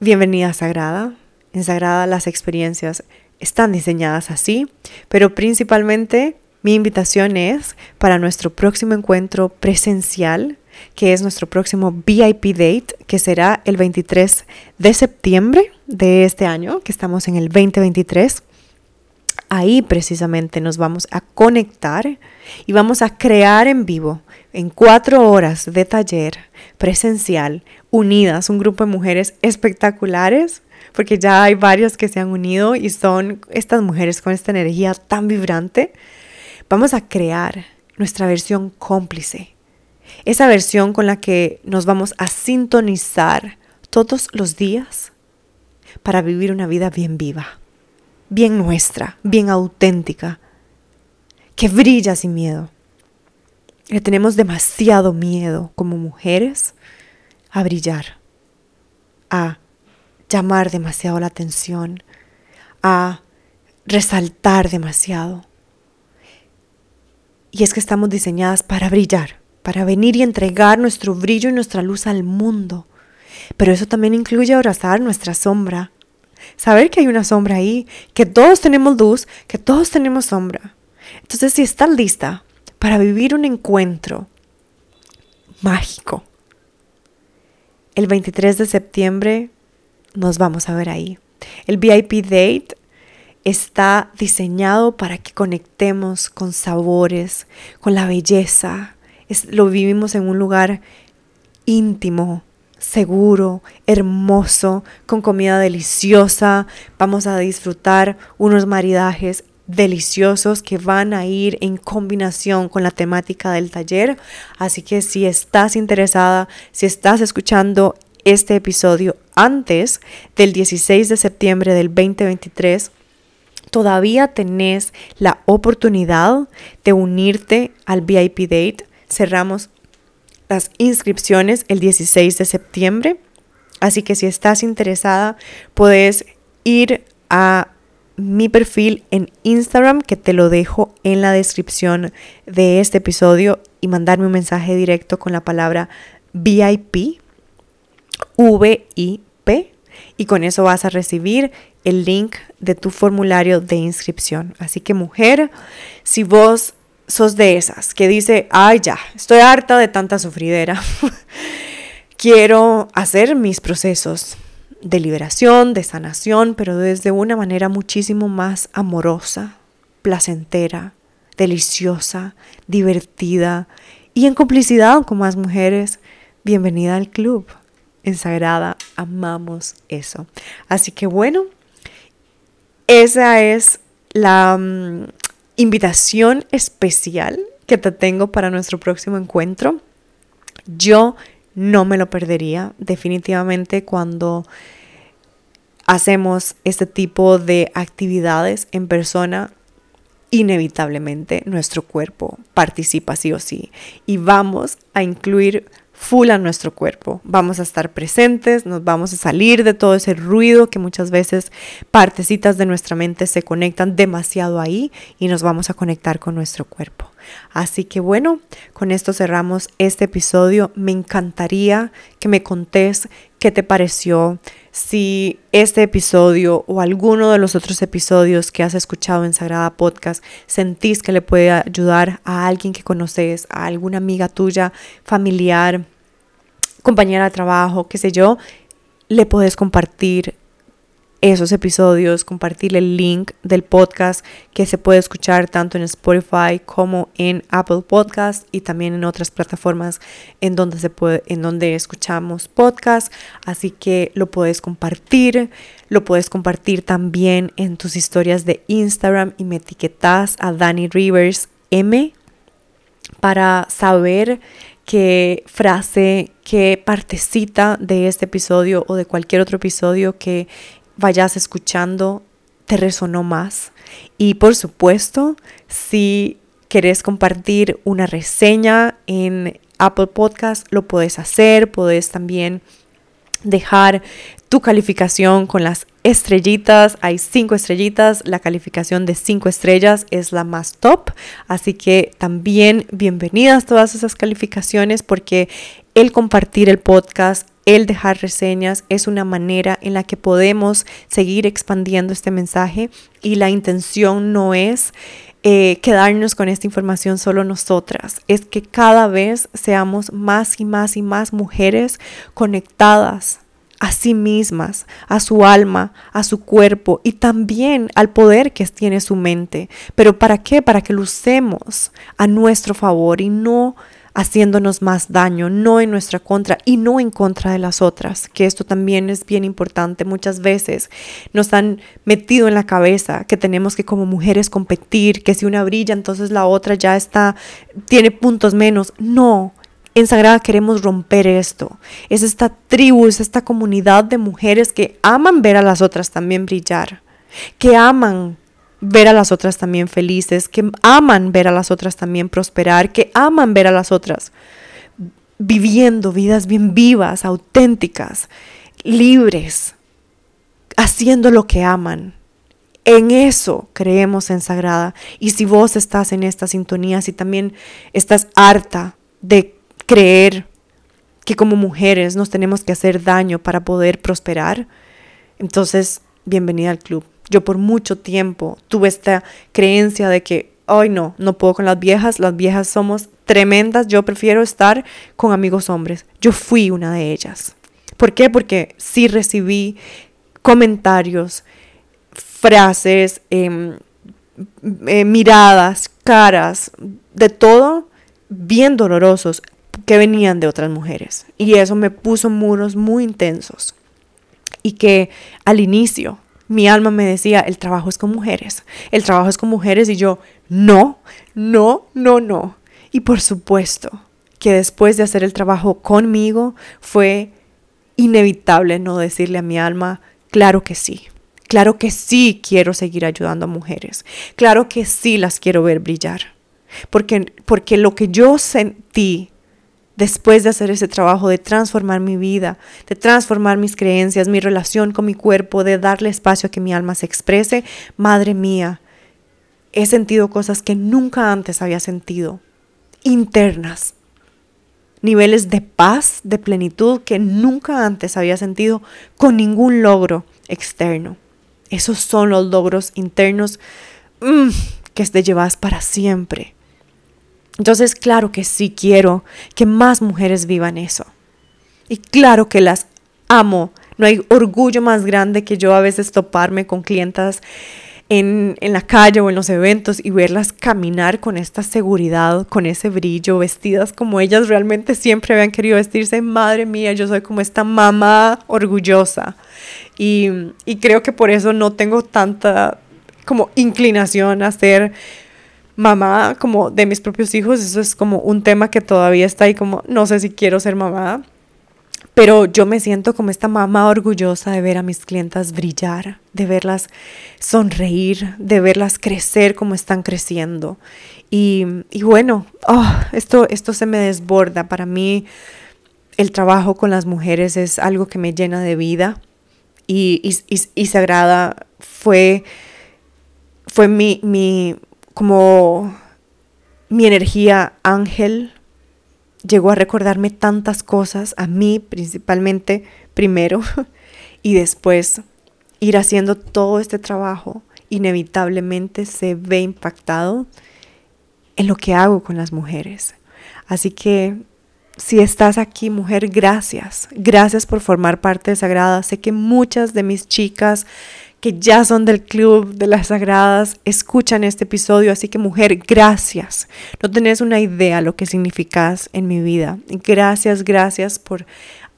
Speaker 1: Bienvenida Sagrada. En Sagrada las experiencias están diseñadas así, pero principalmente mi invitación es para nuestro próximo encuentro presencial, que es nuestro próximo VIP date, que será el 23 de septiembre de este año, que estamos en el 2023. Ahí precisamente nos vamos a conectar y vamos a crear en vivo en cuatro horas de taller presencial, unidas, un grupo de mujeres espectaculares, porque ya hay varios que se han unido y son estas mujeres con esta energía tan vibrante. Vamos a crear nuestra versión cómplice, esa versión con la que nos vamos a sintonizar todos los días para vivir una vida bien viva, bien nuestra, bien auténtica, que brilla sin miedo. Le tenemos demasiado miedo como mujeres a brillar, a llamar demasiado la atención, a resaltar demasiado. Y es que estamos diseñadas para brillar, para venir y entregar nuestro brillo y nuestra luz al mundo. Pero eso también incluye abrazar nuestra sombra. Saber que hay una sombra ahí, que todos tenemos luz, que todos tenemos sombra. Entonces, si estás lista para vivir un encuentro mágico, el 23 de septiembre nos vamos a ver ahí. El VIP Date está diseñado para que conectemos con sabores, con la belleza. lo vivimos en un lugar íntimo, seguro, hermoso, con comida deliciosa. Vamos a disfrutar unos maridajes deliciosos que van a ir en combinación con la temática del taller. Así que si estás interesada, si estás escuchando este episodio antes del 16 de septiembre del 2023, todavía tenés la oportunidad de unirte al VIP Date. Cerramos las inscripciones el 16 de septiembre. Así que si estás interesada, puedes ir a mi perfil en Instagram, que te lo dejo en la descripción de este episodio, y mandarme un mensaje directo con la palabra VIP, V-I-P, y con eso vas a recibir el link de tu formulario de inscripción. Así que mujer, si vos sos de esas que dice, ay ya, estoy harta de tanta sufridera. <laughs> Quiero hacer mis procesos de liberación, de sanación, pero desde una manera muchísimo más amorosa, placentera, deliciosa, divertida y en complicidad con más mujeres. Bienvenida al club. En Sagrada amamos eso. Así que bueno, esa es la mm, invitación especial que te tengo para nuestro próximo encuentro. Yo no me lo perdería definitivamente cuando hacemos este tipo de actividades en persona inevitablemente nuestro cuerpo participa sí o sí y vamos a incluir full a nuestro cuerpo. Vamos a estar presentes, nos vamos a salir de todo ese ruido que muchas veces partecitas de nuestra mente se conectan demasiado ahí y nos vamos a conectar con nuestro cuerpo. Así que bueno, con esto cerramos este episodio. Me encantaría que me contés qué te pareció, si este episodio o alguno de los otros episodios que has escuchado en Sagrada Podcast sentís que le puede ayudar a alguien que conoces, a alguna amiga tuya, familiar, compañera de trabajo, qué sé yo, le puedes compartir esos episodios, compartir el link del podcast que se puede escuchar tanto en Spotify como en Apple Podcast y también en otras plataformas en donde se puede en donde escuchamos podcast, así que lo puedes compartir, lo puedes compartir también en tus historias de Instagram y me etiquetas a Danny Rivers M para saber qué frase, qué partecita de este episodio o de cualquier otro episodio que vayas escuchando te resonó más. Y por supuesto, si querés compartir una reseña en Apple Podcast, lo puedes hacer. Puedes también dejar tu calificación con las estrellitas. Hay cinco estrellitas. La calificación de cinco estrellas es la más top. Así que también bienvenidas todas esas calificaciones porque el compartir el podcast el dejar reseñas es una manera en la que podemos seguir expandiendo este mensaje y la intención no es eh, quedarnos con esta información solo nosotras, es que cada vez seamos más y más y más mujeres conectadas a sí mismas, a su alma, a su cuerpo y también al poder que tiene su mente. ¿Pero para qué? Para que lo usemos a nuestro favor y no haciéndonos más daño, no en nuestra contra y no en contra de las otras, que esto también es bien importante. Muchas veces nos han metido en la cabeza que tenemos que como mujeres competir, que si una brilla entonces la otra ya está, tiene puntos menos. No, en Sagrada queremos romper esto. Es esta tribu, es esta comunidad de mujeres que aman ver a las otras también brillar, que aman ver a las otras también felices, que aman ver a las otras también prosperar, que aman ver a las otras viviendo vidas bien vivas, auténticas, libres, haciendo lo que aman. En eso creemos en Sagrada. Y si vos estás en esta sintonía, si también estás harta de creer que como mujeres nos tenemos que hacer daño para poder prosperar, entonces bienvenida al club. Yo por mucho tiempo tuve esta creencia de que, ay no, no puedo con las viejas, las viejas somos tremendas, yo prefiero estar con amigos hombres. Yo fui una de ellas. ¿Por qué? Porque sí recibí comentarios, frases, em, eh, miradas, caras, de todo bien dolorosos que venían de otras mujeres. Y eso me puso muros muy intensos. Y que al inicio mi alma me decía, el trabajo es con mujeres, el trabajo es con mujeres y yo, no, no, no, no. Y por supuesto que después de hacer el trabajo conmigo fue inevitable no decirle a mi alma, claro que sí, claro que sí quiero seguir ayudando a mujeres, claro que sí las quiero ver brillar. Porque, porque lo que yo sentí después de hacer ese trabajo de transformar mi vida, de transformar mis creencias, mi relación con mi cuerpo, de darle espacio a que mi alma se exprese, madre mía, he sentido cosas que nunca antes había sentido, internas, niveles de paz, de plenitud que nunca antes había sentido con ningún logro externo. Esos son los logros internos mm, que te llevas para siempre. Entonces, claro que sí quiero que más mujeres vivan eso. Y claro que las amo. No hay orgullo más grande que yo a veces toparme con clientas en, en, la calle o en los eventos y verlas caminar con esta seguridad, con ese brillo, vestidas como ellas realmente siempre habían querido vestirse. Madre mía, yo soy como esta mamá orgullosa. Y, y creo que por eso no tengo tanta como inclinación a ser mamá como de mis propios hijos, eso es como un tema que todavía está ahí como no sé si quiero ser mamá, pero yo me siento como esta mamá orgullosa de ver a mis clientas brillar, de verlas sonreír, de verlas crecer como están creciendo. Y, y bueno, oh, esto, esto se me desborda. Para mí el trabajo con las mujeres es algo que me llena de vida y, y, y, y Sagrada fue, fue mi, mi, como mi energía ángel llegó a recordarme tantas cosas, a mí principalmente primero, <laughs> y después ir haciendo todo este trabajo, inevitablemente se ve impactado en lo que hago con las mujeres. Así que si estás aquí, mujer, gracias. Gracias por formar parte de Sagrada. Sé que muchas de mis chicas que ya son del club de las sagradas escuchan este episodio, así que mujer, gracias. No tenés una idea lo que significas en mi vida. Gracias, gracias por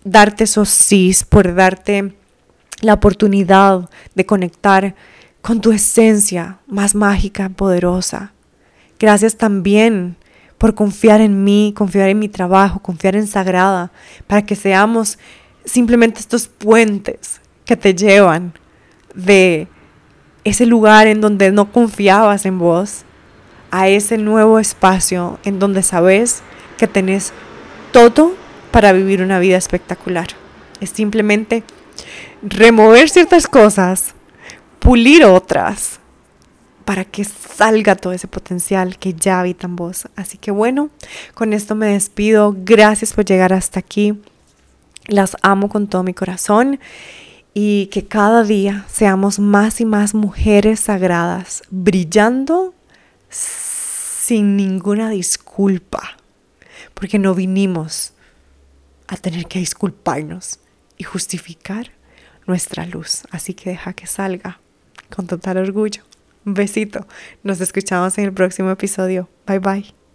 Speaker 1: darte esos sís, por darte la oportunidad de conectar con tu esencia más mágica, poderosa. Gracias también por confiar en mí, confiar en mi trabajo, confiar en Sagrada, para que seamos simplemente estos puentes que te llevan de ese lugar en donde no confiabas en vos a ese nuevo espacio en donde sabes que tenés todo para vivir una vida espectacular. Es simplemente remover ciertas cosas, pulir otras, para que salga todo ese potencial que ya habita en vos. Así que bueno, con esto me despido. Gracias por llegar hasta aquí. Las amo con todo mi corazón y que cada día seamos más y más mujeres sagradas, brillando sin ninguna disculpa, porque no vinimos a tener que disculparnos, y justificar nuestra luz. Así que deja que salga con total orgullo. Un besito. Nos escuchamos en el próximo episodio. Bye bye.